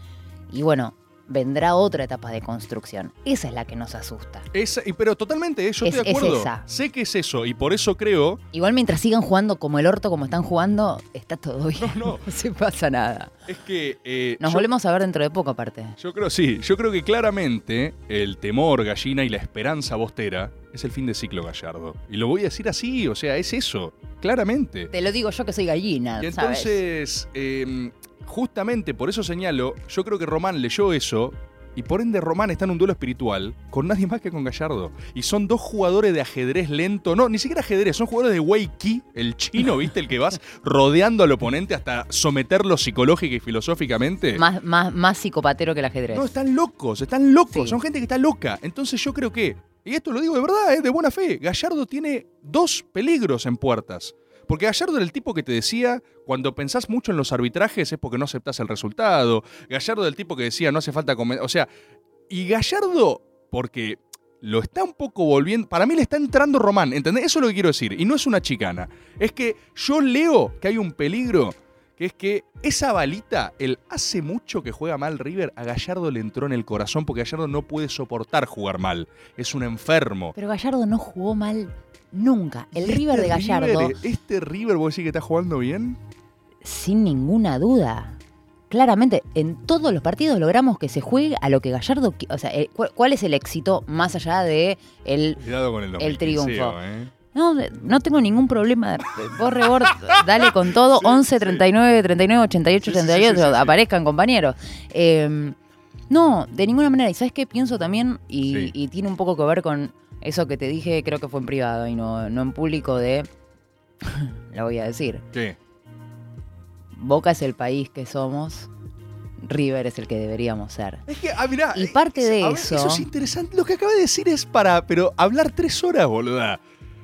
Y bueno, vendrá otra etapa de construcción. Esa es la que nos asusta. Y- pero totalmente, eh, yo Es- estoy de es acuerdo. esa. Sé que es eso y por eso creo. Igual mientras sigan jugando como el orto, como están jugando, está todo bien. No, [laughs] se pasa nada. Es que. eh, Nos yo- volvemos a ver dentro de poco, aparte. Yo creo, sí, yo creo que claramente el temor gallina y la esperanza bostera es el fin de ciclo gallardo. Y lo voy a decir así, o sea, es eso, claramente. Te lo digo yo que soy gallina, Y ¿sabes? entonces, eh, justamente por eso señalo, yo creo que Román leyó eso. Y por ende Román está en un duelo espiritual con nadie más que con Gallardo. Y son dos jugadores de ajedrez lento. No, ni siquiera ajedrez, son jugadores de Wei Qi, el chino, ¿viste? El que vas rodeando al oponente hasta someterlo psicológica y filosóficamente. Más, más, más psicopatero que el ajedrez. No, están locos, están locos, son gente que está loca. Entonces yo creo que, y esto lo digo de verdad, ¿eh? de buena fe, Gallardo tiene dos peligros en puertas. Porque Gallardo era el tipo que te decía, cuando pensás mucho en los arbitrajes es porque no aceptás el resultado. Gallardo era el tipo que decía, no hace falta comer. O sea, y Gallardo, porque lo está un poco volviendo. Para mí le está entrando Román, ¿entendés? Eso es lo que quiero decir. Y no es una chicana. Es que yo leo que hay un peligro, que es que esa balita, el hace mucho que juega mal River, a Gallardo le entró en el corazón porque Gallardo no puede soportar jugar mal. Es un enfermo. Pero Gallardo no jugó mal nunca. El River de este Gallardo, River, este River, ¿vos decís que está jugando bien? sin ninguna duda. Claramente, en todos los partidos logramos que se juegue a lo que Gallardo. O sea, eh, ¿cu- ¿cuál es el éxito más allá de el, Cuidado con el, el triunfo? 2015, ¿eh? No, no tengo ningún problema. Vos, Rebord, [laughs] dale con todo. 11, 39, 39, 88, 88. Aparezcan, compañeros. Eh, no, de ninguna manera. ¿Y sabes qué pienso también? Y, Sí. y tiene un poco que ver con eso que te dije, creo que fue en privado y no, no en público, de. [laughs] Lo voy a decir. ¿Qué? Boca es el país que somos. River es el que deberíamos ser. Es que, ah, mirá, Y parte de ver, eso. Eso es interesante. Lo que acaba de decir es para, pero hablar tres horas, boluda.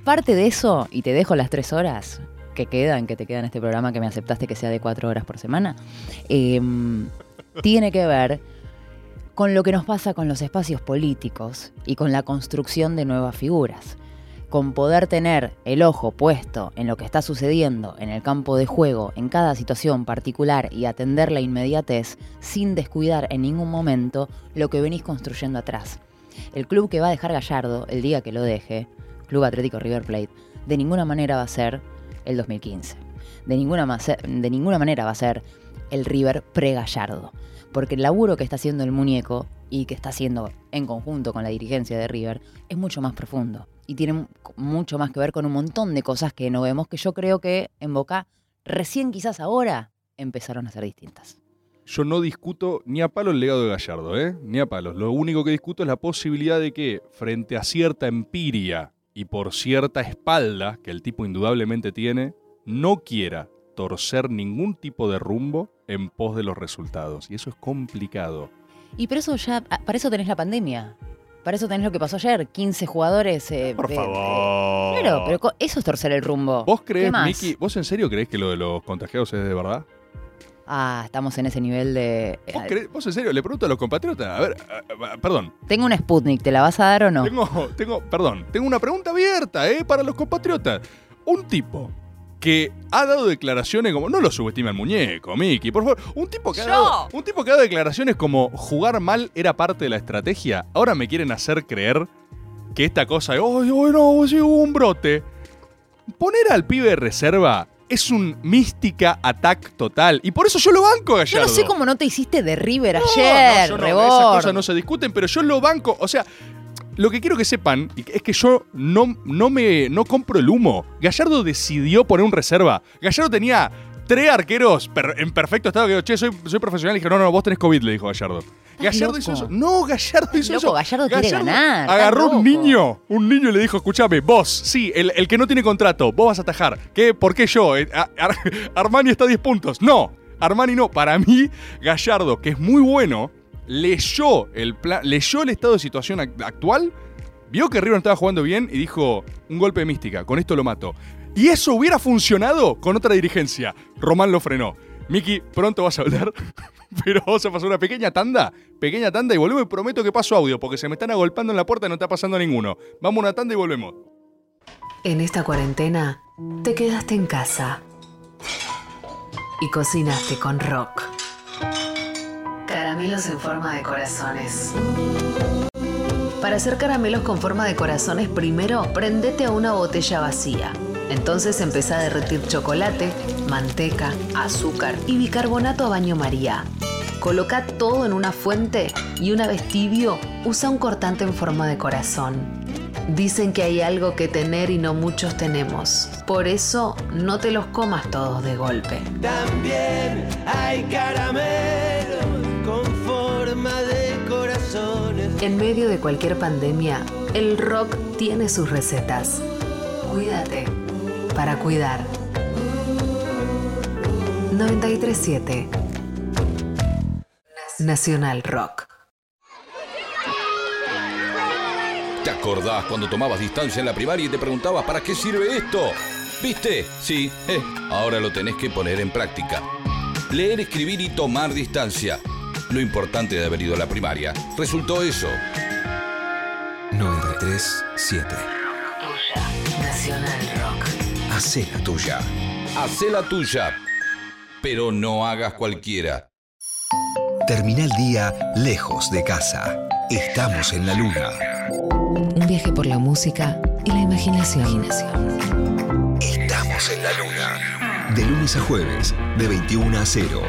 Parte de eso, y te dejo las tres horas que quedan, que te quedan en este programa que me aceptaste que sea de cuatro horas por semana, eh, tiene que ver con lo que nos pasa con los espacios políticos y con la construcción de nuevas figuras. Con poder tener el ojo puesto en lo que está sucediendo en el campo de juego, en cada situación particular y atender la inmediatez sin descuidar en ningún momento lo que venís construyendo atrás. El club que va a dejar Gallardo el día que lo deje, Club Atlético River Plate, de ninguna manera va a ser el 2015. De ninguna, de ninguna manera va a ser el River pre-Gallardo. Porque el laburo que está haciendo el muñeco y que está haciendo en conjunto con la dirigencia de River es mucho más profundo. Y tiene mu- mucho más que ver con un montón de cosas que no vemos que yo creo que en Boca recién quizás ahora empezaron a ser distintas. Yo no discuto ni a palo el legado de Gallardo, ¿eh? Ni a palos. Lo único que discuto es la posibilidad de que, frente a cierta empiria y por cierta espalda que el tipo indudablemente tiene, no quiera torcer ningún tipo de rumbo en pos de los resultados. Y eso es complicado. Y por eso ya, ah, para eso tenés la pandemia. Para eso tenés lo que pasó ayer, 15 jugadores. eh, Por favor. Claro, pero eso es torcer el rumbo. ¿Vos ¿Qué crees? Miki, vos en serio creés que lo de los contagiados es de verdad? Ah, estamos en ese nivel de. ¿Vos, eh, creés- vos en serio? Le pregunto a los compatriotas. A ver, perdón. Tengo un Sputnik, ¿te la vas a dar o no? Tengo, tengo, perdón, tengo una pregunta abierta, ¿eh? Para los compatriotas. Un tipo que ha dado declaraciones como. No lo subestime al muñeco, Miki, por favor. Un tipo que ha dado. Un tipo que ha dado declaraciones como jugar mal era parte de la estrategia. Ahora me quieren hacer creer que esta cosa de. ¡Ay, ay, no! Sí, hubo un brote. Poner al pibe de reserva es un mística attack total. Y por eso yo lo banco, Yo Gallardo. no sé cómo no te hiciste de River ayer, no, yo no. Esas cosas no se discuten, pero yo lo banco. O sea, lo que quiero que sepan es que yo no, no me no compro el humo. Gallardo decidió poner un reserva. Gallardo tenía tres arqueros per- en perfecto estado. Que dijo, che, soy, soy profesional. Y dije, no, no, vos tenés COVID, le dijo Gallardo. Gallardo loco. hizo eso. No, Gallardo hizo loco, eso. Gallardo quiere ganar, estás Agarró un niño, un niño y le dijo, escúchame, vos, sí, el, el que no tiene contrato, vos vas a atajar. ¿Qué? ¿Por qué yo? Eh, Ar- [laughs] Armani está a 10 puntos. No, Armani no. Para mí, Gallardo, que es muy bueno, leyó el, pla- leyó el estado de situación ac- actual, vio que River no estaba jugando bien y dijo, un golpe de mística, con esto lo mato. Y eso hubiera funcionado con otra dirigencia. Román lo frenó. Miki, pronto vas a hablar, [laughs] [laughs] pero vamos a pasar una pequeña tanda, pequeña tanda y volvemos y prometo que paso audio, porque se me están agolpando en la puerta y no está pasando ninguno. Vamos a una tanda y volvemos. En esta cuarentena, te quedaste en casa y cocinaste con rock. Caramelos en forma de corazones. Para hacer caramelos con forma de corazones, primero prendete a una botella vacía. Entonces empezá a derretir chocolate, manteca, azúcar y bicarbonato a baño María. Coloca todo en una fuente y una vez tibio, usa un cortante en forma de corazón. Dicen que hay algo que tener y no muchos tenemos. Por eso, no te los comas todos de golpe. También hay caramelos con forma de corazones. En medio de cualquier pandemia, el rock tiene sus recetas. Cuídate para cuidar. 937 Nacional Rock. ¿Te acordás cuando tomabas distancia en la primaria y te preguntabas para qué sirve esto? ¿Viste? Sí, eh, ahora lo tenés que poner en práctica. Leer, escribir y tomar distancia. Lo importante de haber ido a la primaria resultó eso. 937 937. Nacional Rock. Hacé la tuya. Hacé la tuya, pero no hagas cualquiera. Termina el día lejos de casa. Estamos en la luna. Un viaje por la música y la imaginación. Estamos en la luna. De lunes a jueves, de 21 a 0.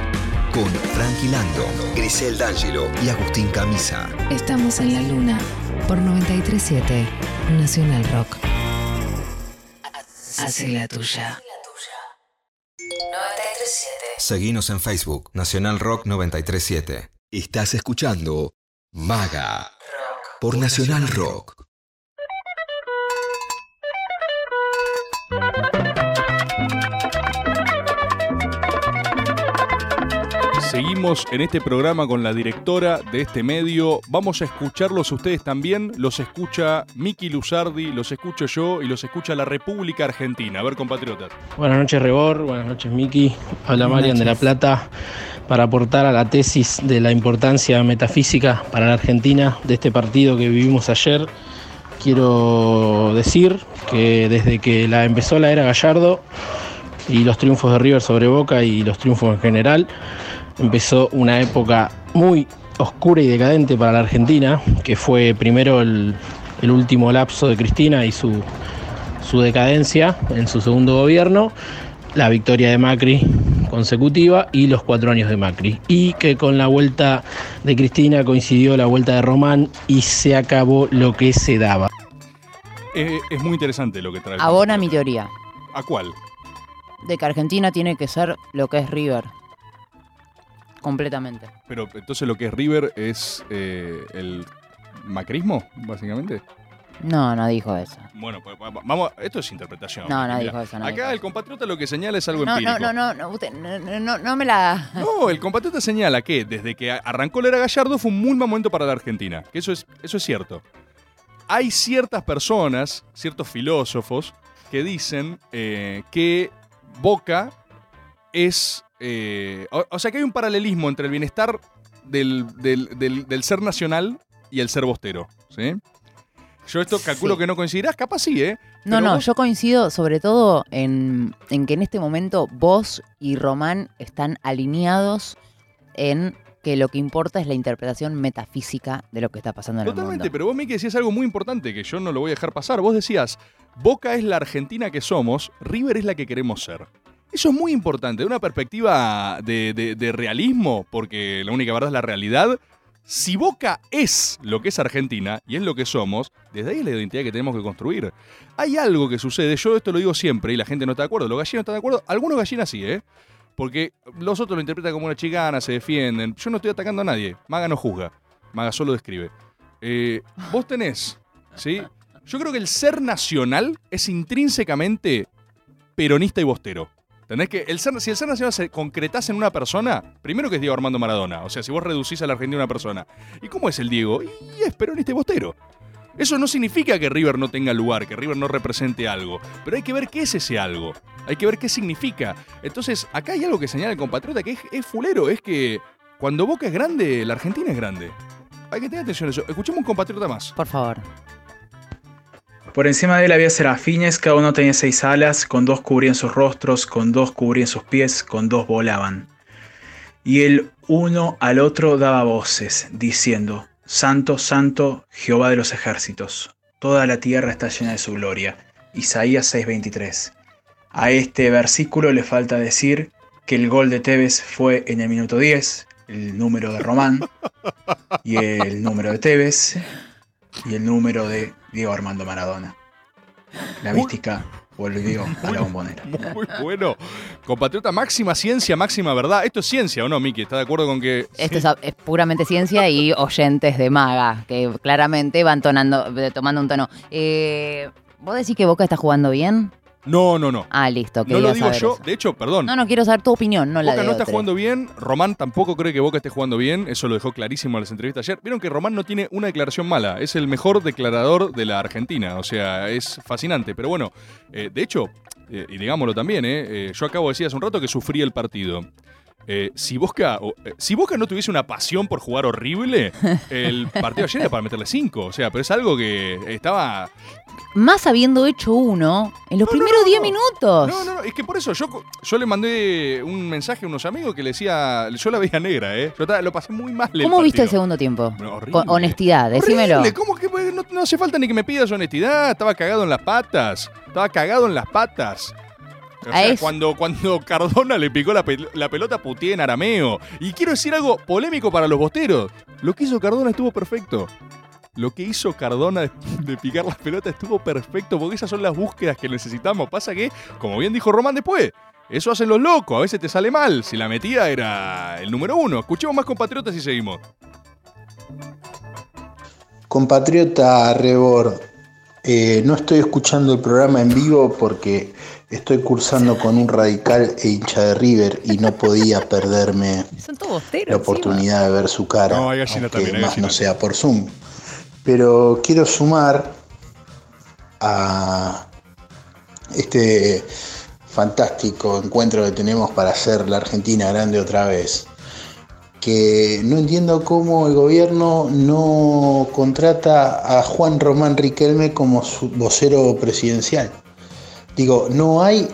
Con Frankie Lando, Grisel D'Angelo y Agustín Camisa. Estamos en la luna por 937 Nacional Rock. Hace la tuya. 937. Seguinos en Facebook, Nacional Rock 937. Estás escuchando Maga por Nacional Rock. Seguimos en este programa con la directora de este medio. Vamos a escucharlos ustedes también. Los escucha Miki Luzardi, los escucho yo y los escucha la República Argentina. A ver, compatriotas. Buenas noches, Rebor. Buenas noches, Miki. Habla Buenas Marian de La. Plata para aportar a la tesis de la importancia metafísica para la Argentina de este partido que vivimos ayer. Quiero decir que desde que la empezó la era Gallardo y los triunfos de River sobre Boca y los triunfos en general, empezó una época muy oscura y decadente para la Argentina, que fue primero el, el último lapso de Cristina y su, su decadencia en su segundo gobierno, la victoria de Macri consecutiva y los cuatro años de Macri. Y que con la vuelta de Cristina coincidió la vuelta de Román y se acabó lo que se daba. Eh, es muy interesante lo que trae. Abona mi teoría ¿A cuál? de que Argentina tiene que ser lo que es River. Completamente. Pero entonces lo que es River es eh, el macrismo, básicamente. No, no dijo eso. Bueno, pues va- vamos, esto es interpretación. No, no Mira, dijo eso, no Acá dijo el compatriota lo que señala es algo No, empírico. no, no, no, usted- no, no, no, no me la... [laughs] No, el compatriota señala que desde que arrancó la era Gallardo fue un muy mal momento para la Argentina. Que eso es, eso es cierto. Hay ciertas personas, ciertos filósofos, que dicen eh, que Boca es. Eh, o, o sea, que hay un paralelismo entre el bienestar del, del- del- del ser nacional y el ser bostero. ¿sí? Yo esto calculo Sí. que no coincidirás, capaz sí, ¿eh? No, Pero no, vos- yo coincido sobre todo en, en que en este momento vos y Román están alineados en que lo que importa es la interpretación metafísica de lo que está pasando en el Totalmente, mundo. pero vos, Miki, decías algo muy importante que yo no lo voy a dejar pasar. Vos decías, Boca es la Argentina que somos, River es la que queremos ser. Eso es muy importante, de una perspectiva de, realismo, porque la única verdad es la realidad. Si Boca es lo que es Argentina y es lo que somos, desde ahí es la identidad que tenemos que construir. Hay algo que sucede, yo esto lo digo siempre y la gente no está de acuerdo, los gallinos no están de acuerdo, algunos gallinas sí, ¿eh? Porque los otros lo interpretan como una chicana, se defienden. Yo no estoy atacando a nadie. Maga no juzga. Maga solo describe. Eh, vos tenés, ¿sí? Yo creo que el ser nacional es intrínsecamente peronista y bostero. ¿Entendés que si el ser nacional se concretase en una persona, primero que es Diego Armando Maradona, o sea, si vos reducís a la Argentina a una persona, ¿y cómo es el Diego? Y es peronista y bostero. Eso no significa que River no tenga lugar, que River no represente algo, pero hay que ver qué es ese algo, hay que ver qué significa. Entonces, acá hay algo que señala el compatriota que es, es fulero, es que cuando Boca es grande, la Argentina es grande. Hay que tener atención a eso. Escuchemos un compatriota más. Por favor. Por encima de él había serafines, cada uno tenía seis alas, con dos cubrían sus rostros, con dos cubrían sus pies, con dos volaban. Y el uno al otro daba voces, diciendo, Santo, Santo, Jehová de los ejércitos, toda la tierra está llena de su gloria. Isaías 6:23. A este versículo le falta decir que el gol de Tevez fue en el minuto 10, el número de Román, y el número de Tevez, y el número de Diego Armando Maradona. La mística volvió a la bombonera. [laughs] Muy bueno. Compatriota, máxima ciencia, máxima verdad. Esto es ciencia, ¿o no, Miki? ¿Estás de acuerdo con que.? Esto es, es puramente ciencia y oyentes de maga, que claramente van tonando, tomando un tono. Eh, ¿Vos decís que Boca está jugando bien? No, no, no. Ah, listo. No lo digo yo. eso. De hecho, perdón. No, no, quiero saber tu opinión, no la Boca de no está otro. jugando bien. Román tampoco cree que Boca esté jugando bien. Eso lo dejó clarísimo en las entrevistas ayer. Vieron que Román no tiene una declaración mala. Es el mejor declarador de la Argentina. O sea, es fascinante. Pero bueno, eh, de hecho, eh, y digámoslo también, eh, eh, yo acabo de decir hace un rato que sufrí el partido. Eh, si, Boca, o- eh, si no tuviese una pasión por jugar horrible, el [laughs] partido ayer era para meterle 5. O sea, pero es algo que estaba. Más habiendo hecho uno en los primeros 10 minutos. No, no, no, es que por eso yo, yo le mandé un mensaje a unos amigos que le decía. Yo la veía negra, ¿eh? Yo lo pasé muy mal. el ¿Cómo viste el segundo tiempo? Horrible. Con honestidad, decímelo. Horrible, ¿Cómo que no, no hace falta ni que me pidas honestidad? Estaba cagado en las patas. Estaba cagado en las patas. O sea, cuando, cuando Cardona le picó la, pel- la pelota, puteé en arameo. Y quiero decir algo polémico para los bosteros. Lo que hizo Cardona estuvo perfecto. Lo que hizo Cardona de, de picar las pelotas estuvo perfecto, porque esas son las búsquedas que necesitamos. Pasa que, como bien dijo Román después, eso hacen los locos, a veces te sale mal. Si la metida era el número uno. Escuchemos más compatriotas y seguimos. Compatriota Rebord, eh, no estoy escuchando el programa en vivo porque estoy cursando con un radical e hincha de River y no podía perderme la oportunidad de ver su cara, No, aunque también, más no sea por Zoom. Pero quiero sumar a este fantástico encuentro que tenemos para hacer la Argentina grande otra vez. Que no entiendo cómo el gobierno no contrata a Juan Román Riquelme como su vocero presidencial. Digo, no hay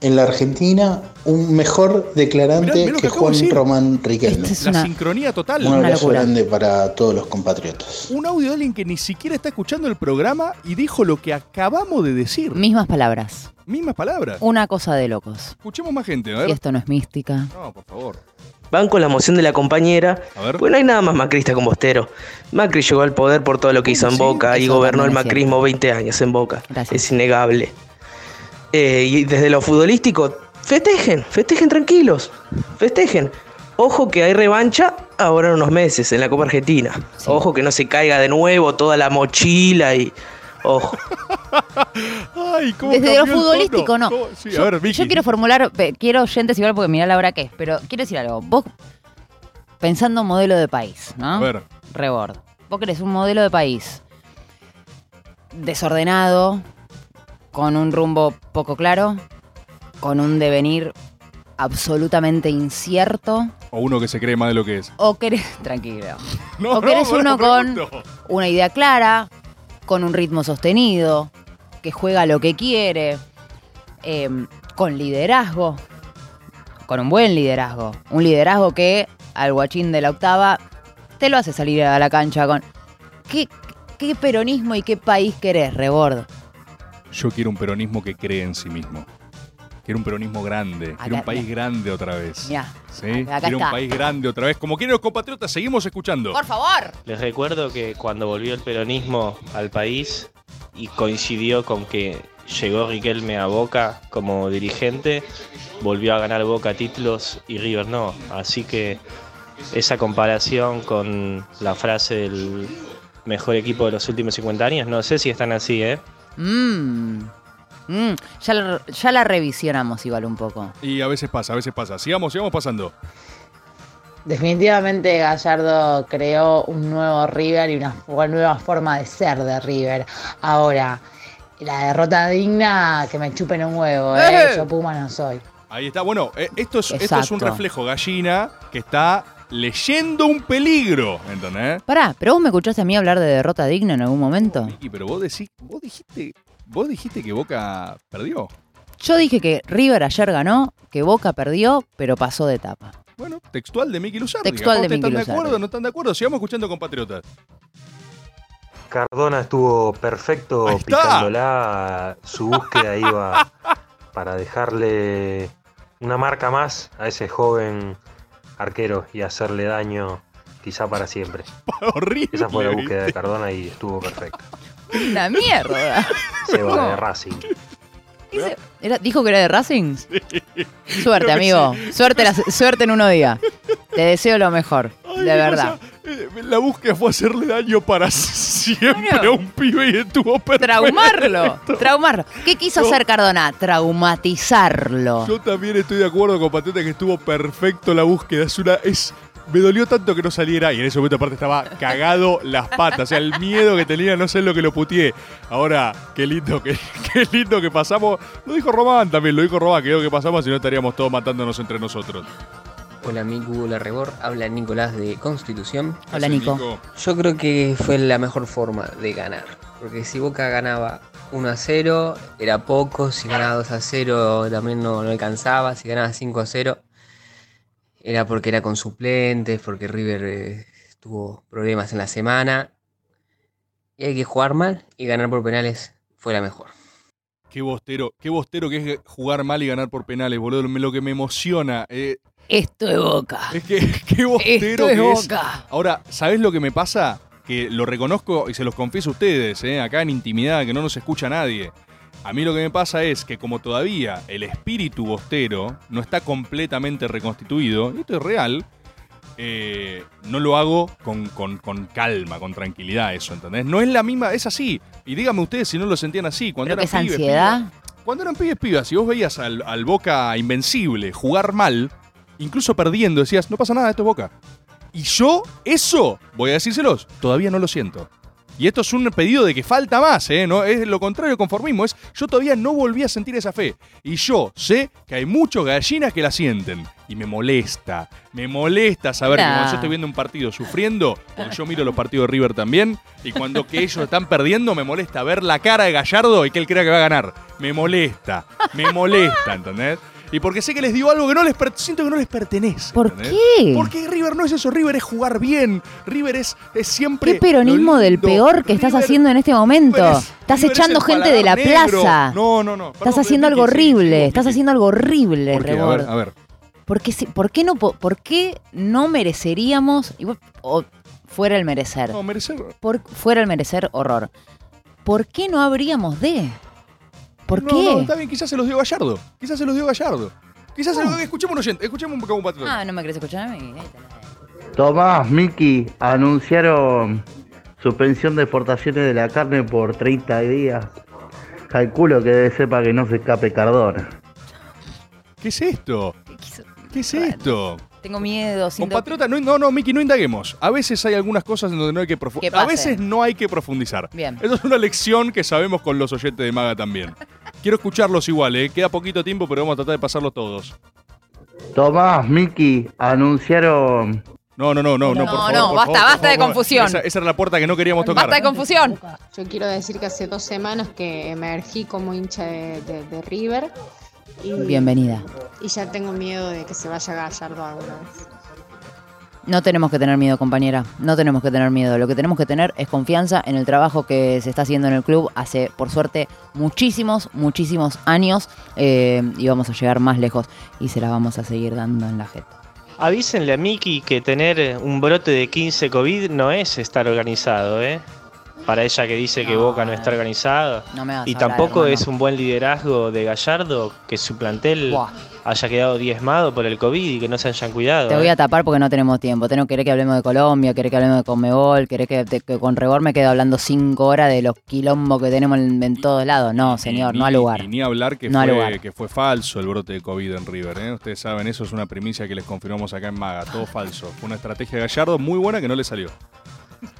en la Argentina un mejor declarante Mirá, mirá lo que que acabo de Juan decir. Román Riquelme. La sincronía total. Un abrazo grande para todos los compatriotas. Un audio de alguien que ni siquiera está escuchando el programa y dijo lo que acabamos de decir. Mismas palabras. Mismas palabras. Una cosa de locos. Escuchemos más gente, a ver. Y esto no es mística. No, por favor. Van con la moción de la compañera, pues no hay nada más macrista con Bostero. Macri llegó al poder por todo lo que hizo en Sí, Boca y gobernó el es macrismo 20 años en Boca. Gracias. Es innegable. Eh, y desde lo futbolístico, festejen, festejen tranquilos, festejen. Ojo que hay revancha ahora en unos meses en la Copa Argentina. Ojo que no se caiga de nuevo toda la mochila y... Ojo. [laughs] Ay, ¿cómo Desde lo futbolístico, no. Yo, a ver, Vicky. yo quiero formular, quiero oyentes igual porque mirá la hora que es, pero quiero decir algo. Vos, pensando modelo de país, ¿no? A ver. Rebord. Vos querés un modelo de país desordenado, con un rumbo poco claro, con un devenir absolutamente incierto, O uno que se cree más de lo que es. o querés, [laughs] tranquilo, [laughs] No, o querés no, uno no, con una idea clara, con un ritmo sostenido, que juega lo que quiere, eh, con liderazgo, con un buen liderazgo. Un liderazgo que al guachín de la octava te lo hace salir a la cancha con... ¿Qué, qué peronismo y qué país querés, Rebord? Yo quiero un peronismo que cree en sí mismo. Quiero un peronismo grande. Quiero un país grande otra vez. Mirá, ¿Sí? acá Quiero un país grande otra vez. Como quieren los compatriotas, seguimos escuchando. Por favor. Les recuerdo que cuando volvió el peronismo al país y coincidió con que llegó Riquelme a Boca como dirigente, volvió a ganar Boca títulos y River no. Así que esa comparación con la frase del mejor equipo de los últimos 50 años, no sé si están así, ¿eh? Mmm. Mm, ya, la, ya la revisionamos igual un poco. Y a veces pasa, a veces pasa. Sigamos, sigamos pasando. Definitivamente Gallardo creó un nuevo River y una, una nueva forma de ser de River. Ahora, la derrota digna, que me chupen un huevo, ¿eh? ¡Eh! Yo Puma no soy. Ahí está. Bueno, eh, esto, es, esto es un reflejo gallina que está leyendo un peligro. ¿Entendés? Pará, ¿pero vos me escuchaste a mí hablar de derrota digna en algún momento? Vicky, pero vos decís, vos dijiste, vos dijiste que Boca perdió. Yo dije que River ayer ganó, que Boca perdió, pero pasó de etapa. Bueno, textual de Miki Luzardi. Textual de Miki ¿Están de acuerdo? ¿No están de acuerdo? Sigamos escuchando compatriotas. Cardona estuvo perfecto picándola. Su búsqueda iba para dejarle una marca más a ese joven arquero y hacerle daño quizá para siempre. [laughs] Horrible. Esa fue la búsqueda de Cardona y estuvo perfecto. Una mierda. [laughs] Se va de. Racing. Era- ¿Dijo que era de Racing? Suerte, amigo. sí. Suerte, la- suerte en uno día. Te deseo lo mejor. Ay, de verdad. Eh, La búsqueda fue hacerle daño para [laughs] siempre a un pibe y estuvo perfecto. Traumarlo. [laughs] Traumarlo. ¿Qué quiso No. hacer Cardona? Traumatizarlo. Yo también estoy de acuerdo con Pateta que estuvo perfecto la búsqueda. Es una. Es, me dolió tanto que no saliera y en ese momento aparte estaba cagado las patas. O sea, el miedo que tenía, no sé lo que lo putié. Ahora, qué lindo que, [laughs] qué lindo que pasamos. Lo dijo Román también, lo dijo Román, que lo que pasamos si no estaríamos todos matándonos entre nosotros. Hola Miku, hola Rebor, habla Nicolás de Constitución. Hola, Nico. Yo creo que fue la mejor forma de ganar, porque si Boca ganaba 1 a 0 era poco, si ganaba 2 a 0 también no, no alcanzaba, si ganaba 5 a 0 era porque era con suplentes, porque River eh, tuvo problemas en la semana. Y hay que jugar mal y ganar por penales fue la mejor. Qué bostero, qué bostero que es jugar mal y ganar por penales, boludo. Lo que me emociona. eh, Esto es Boca. Es que [laughs] qué bostero Esto es que es. Boca. Ahora, ¿sabés lo que me pasa? Que lo reconozco y se los confieso a ustedes, eh, acá en intimidad, que no nos escucha nadie. A mí lo que me pasa es que como todavía el espíritu bostero no está completamente reconstituido, y esto es real, eh, no lo hago con, con- con calma, con tranquilidad eso, ¿entendés? No es la misma, es así. Y díganme ustedes si no lo sentían así. Cuando Creo que eran es pibes, ansiedad. cuando eran pibes, pibas, si vos veías al, al Boca invencible jugar mal, incluso perdiendo, decías, no pasa nada, esto es Boca. Y yo, eso, voy a decírselos, todavía no lo siento. Y esto es un pedido de que falta más, ¿eh? No, es lo contrario conformismo, es yo todavía no volví a sentir esa fe. Y yo sé que hay muchos gallinas que la sienten. Y me molesta, me molesta saber que cuando yo estoy viendo un partido sufriendo, porque yo miro los partidos de River también, y cuando que ellos están perdiendo, me molesta ver la cara de Gallardo y que él crea que va a ganar. Me molesta, me molesta, ¿entendés? Y porque sé que les digo algo que no les siento que no les pertenece. ¿Por ¿entendés? qué? Porque River no es eso, River es jugar bien, River es, es siempre... ¿Qué peronismo del peor que estás haciendo en este momento? Es- Estás River echando gente de la negro. plaza. No, no, no. Estás haciendo algo horrible. Estás haciendo algo horrible, ¿Por qué? A ver, a ver. ¿Por qué, por qué no, po- ¿Por qué no mereceríamos, o fuera el merecer, No, merecer... por, fuera el merecer horror, ¿por qué no habríamos de? ¿Por no, qué? No, está bien, quizás se los dio Gallardo. Quizás se los dio Gallardo. Quizás se los dio... Escuchemos un oyente, escuchemos un compatriota. Ah, no me querés escuchar a mí. Tomás, Miki, anunciaron suspensión de exportaciones de la carne por 30 días. Calculo que debe ser para que no se escape Cardona. ¿Qué es esto? ¿Qué es esto? Tengo miedo. siento- Compatriota, no, no, no, Miki, no indaguemos. A veces hay algunas cosas en donde no hay que profundizar. A veces no hay que profundizar. Bien. Eso es una lección que sabemos con los oyentes de Maga también. [laughs] Quiero escucharlos igual, ¿eh? Queda poquito tiempo, pero vamos a tratar de pasarlos todos. Tomás, Miki, anunciaron. No, no, no, no, no, No, por favor. no, por basta, favor, basta por de favor. confusión. Esa, esa era la puerta que no queríamos tocar. Basta de confusión. Yo quiero decir que hace dos semanas que emergí como hincha de, de- de River. Y, Bienvenida. Y ya tengo miedo de que se vaya Gallardo alguna vez. No tenemos que tener miedo, compañera. No tenemos que tener miedo. Lo que tenemos que tener es confianza en el trabajo que se está haciendo en el club hace, por suerte, muchísimos, muchísimos años. eh, y vamos a llegar más lejos. Y se la vamos a seguir dando en la jeta. Avísenle a Miki que tener un brote de 15 COVID no es estar organizado, ¿eh? Para ella que dice que Boca no está organizado. No me hagas Y tampoco es un buen liderazgo de Gallardo que su plantel Buah. haya quedado diezmado por el COVID y que no se hayan cuidado. Te voy ¿eh? a tapar porque no tenemos tiempo. Tengo querer que hablemos de Colombia, querer que hablemos de Conmebol, querer que, que con Rebor me quedo hablando cinco horas de los quilombos que tenemos en, en todos lados. No, señor, no al lugar. Y ni hablar que, No fue, lugar. que fue falso el brote de COVID en River. ¿eh? Ustedes saben, eso es una primicia que les confirmamos acá en Maga. Todo falso. Fue una estrategia de Gallardo muy buena que no le salió.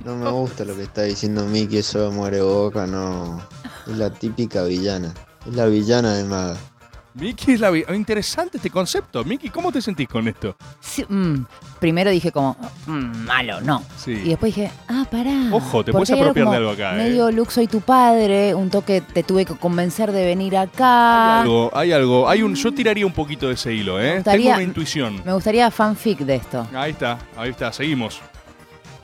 No me gusta lo que está diciendo Miki, eso de muere boca, no. Es la típica villana. Es la villana de Maga. Miki es la... vi- Interesante este concepto. Miki, ¿cómo te sentís con esto? Sí, mm, primero dije como, mm, malo, no. Sí. Y después dije, ah, pará. Ojo, te puedes hay apropiar de algo acá, ¿eh? Medio Lux, soy tu padre, un toque te tuve que convencer de venir acá. Algo, hay algo. Hay un, yo tiraría un poquito de ese hilo, ¿eh? gustaría- Tengo una intuición. Me gustaría fanfic de esto. Ahí está, ahí está. Seguimos.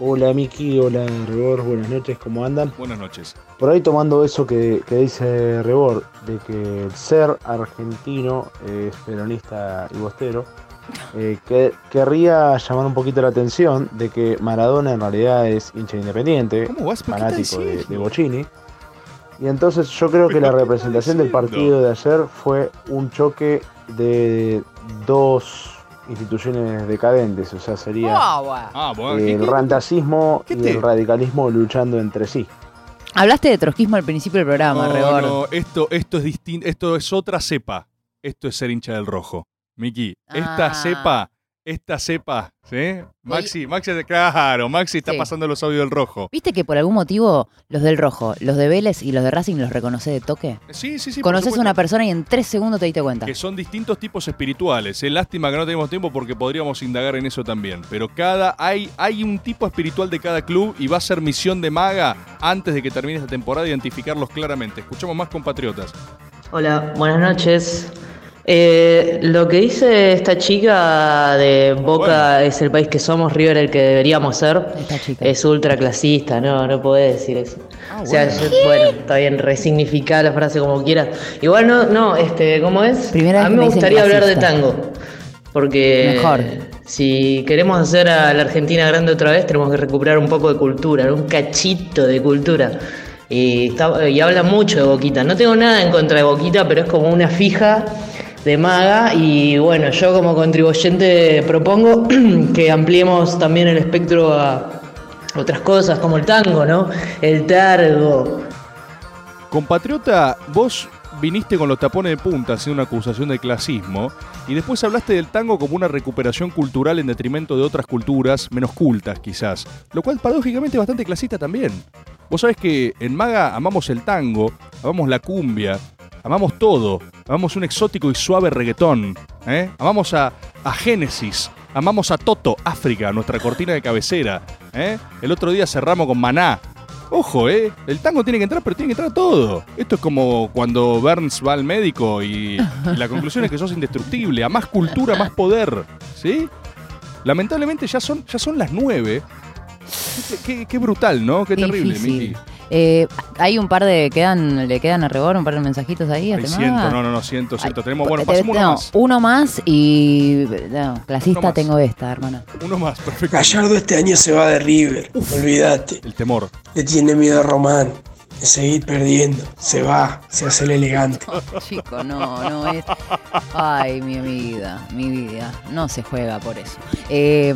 Hola Miki, hola Rebor, buenas noches, ¿cómo andan? Buenas noches. Por ahí tomando eso que, que dice Rebor, de que el ser argentino es peronista y bostero, [laughs] eh, que, querría llamar un poquito la atención de que Maradona en realidad es hincha independiente, ¿Cómo vas? ¿Pero qué fanático de, de Bocini. Y entonces yo creo que la representación del partido de ayer fue un choque de dos instituciones decadentes, o sea, sería Ah, bueno. ¿qué- el qué- rantasismo y el radicalismo luchando entre sí. Hablaste de trotskismo al principio del programa, No, no, esto, esto es distinto, esto es otra cepa. Esto es ser hincha del rojo. Miki, esta Ah. cepa esta cepa, ¿sí? Maxi, Maxi, claro, Maxi está Sí. pasando los audios del rojo. ¿Viste que por algún motivo los del rojo, los de Vélez y los de Racing los reconoces de toque? Sí, sí, sí. por Conoces a supuesto. una persona y en tres segundos te diste cuenta. Que son distintos tipos espirituales. Es lástima que no tenemos tiempo porque podríamos indagar en eso también. Pero cada hay, hay un tipo espiritual de cada club y va a ser misión de maga antes de que termine esta temporada identificarlos claramente. Escuchamos más compatriotas. Hola, buenas noches. Eh, lo que dice esta chica de Boca es el país que somos, River el que deberíamos ser, es ultra clasista, no, no podés decir eso. o sea, bueno. yo- bueno, está bien, resignificar la frase como quieras. Igual no, no, este, ¿cómo es? Primera vez a mí me gustaría hablar de tango, porque Mejor. si queremos hacer a la Argentina grande otra vez, tenemos que recuperar un poco de cultura, un cachito de cultura. Y, está- y habla mucho de Boquita. No tengo nada en contra de Boquita, pero es como una fija de maga. Y bueno, yo como contribuyente propongo [clears throat] que ampliemos también el espectro a otras cosas como el tango, ¿no? El targo. Compatriota, vos viniste con los tapones de punta haciendo una acusación de clasismo y después hablaste del tango como una recuperación cultural en detrimento de otras culturas menos cultas quizás, lo cual paradójicamente es bastante clasista también. Vos sabés que en Maga amamos el tango, amamos la cumbia, amamos todo, amamos un exótico y suave reggaetón, ¿eh? amamos a, a Génesis, amamos a Toto, África, nuestra cortina de cabecera. ¿eh? El otro día cerramos con Maná, Ojo, ¿eh? El tango tiene que entrar, pero tiene que entrar todo. Esto es como cuando Burns va al médico y, y la conclusión es que sos indestructible. A más cultura, más poder. ¿Sí? Lamentablemente ya son, ya son las nueve. Qué, qué- qué brutal, ¿no? Qué terrible. Miki. Eh, hay un par de, quedan, le quedan a Rebor un par de mensajitos ahí. Hay este ciento, no, no, no, ciento, ciento. Tenemos, bueno, pasemos uno no, más. uno más y. No, clasista más. tengo esta, hermana. Uno más, perfecto. Gallardo este año se va de River, olvídate. El temor. Le tiene miedo a Román de seguir perdiendo. Se va, se hace el elegante. [laughs] Chico, no, no es. Ay, mi vida, mi vida. No se juega por eso. Eh,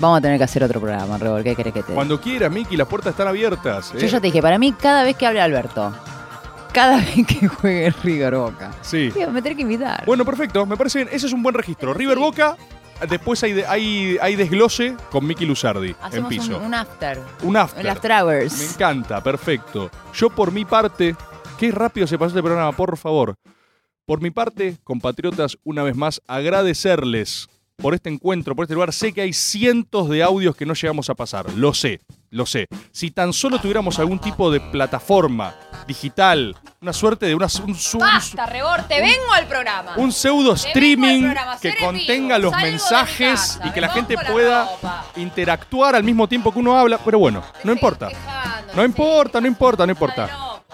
vamos a tener que hacer otro programa, Rebor. ¿Qué querés que te diga? Cuando quiera, Miki, las puertas están abiertas. ¿eh? Yo ya te dije, para mí, cada vez que hable Alberto, cada [laughs] vez que juegue River Boca, Sí. Me tenés que invitar. Bueno, perfecto, me parece bien. Ese es un buen registro. River Boca, después hay, de- hay, hay desglose con Miki Luzardi en piso. un, un after. Un after. El after hours. Me encanta, perfecto. Yo por mi parte, qué rápido se pasó este programa, por favor. Por mi parte, compatriotas, una vez más, agradecerles por este encuentro, por este lugar. Sé que hay cientos de audios que no llegamos a pasar, lo sé, lo sé. Si tan solo tuviéramos algún tipo de plataforma digital, una suerte de una, un, un- Basta, Rebor, te vengo al programa. un pseudo streaming programa, que contenga vivo, los mensajes casa, y que la gente la pueda ropa. interactuar al mismo tiempo que uno habla. Pero bueno, no importa. No importa, no importa, no importa.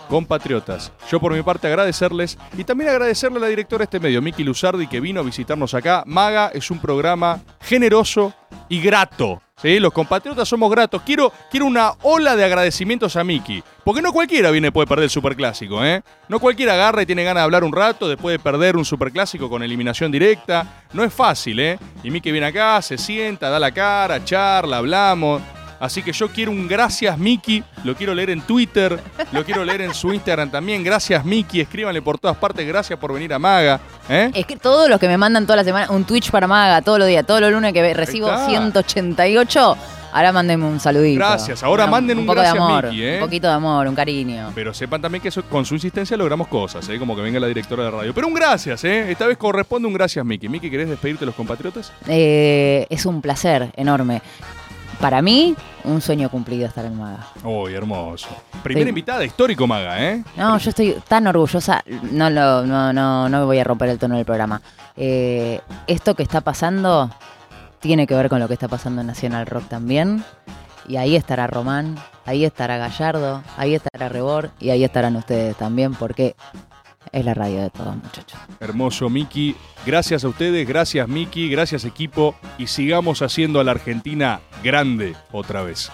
Compatriotas, yo por mi parte agradecerles y también agradecerle a la directora de este medio, Miki Luzardi, que vino a visitarnos acá. Maga es un programa generoso y grato. ¿sí? Los compatriotas somos gratos. Quiero, quiero una ola de agradecimientos a Miki. Porque no cualquiera viene después de perder el superclásico, ¿eh? No cualquiera agarra y tiene ganas de hablar un rato después de perder un superclásico con eliminación directa. No es fácil, ¿eh? Y Miki viene acá, se sienta, da la cara, charla, hablamos. Así que yo quiero un gracias Miki, lo quiero leer en Twitter, lo quiero leer en su Instagram también. Gracias Miki, escríbanle por todas partes, gracias por venir a Maga. ¿eh? Es que todos los que me mandan toda la semana un Twitch para Maga todos los días, todos los lunes que recibo está. 188, ahora mándenme un saludito. Gracias, ahora Una- manden un poco gracias, de amor, Miki, ¿eh? Un poquito de amor, un cariño. Pero sepan también que eso- con su insistencia logramos cosas, ¿eh? como que venga la directora de radio. Pero un gracias, ¿eh? esta vez corresponde un gracias Miki. Miki, ¿querés despedirte de los compatriotas? Eh, es un placer enorme. Para mí, un sueño cumplido estar en Maga. Uy, hermoso. Primera Sí. invitada, histórico Maga, ¿eh? No, yo estoy tan orgullosa. No, lo, no, no, no voy a romper el tono del programa. Eh, esto que está pasando tiene que ver con lo que está pasando en Nacional Rock también. Y ahí estará Román, ahí estará Gallardo, ahí estará Rebor y ahí estarán ustedes también porque es la radio de todos, muchachos. Hermoso, Miki. Gracias a ustedes, gracias, Miki, gracias, equipo. Y sigamos haciendo a la Argentina grande otra vez.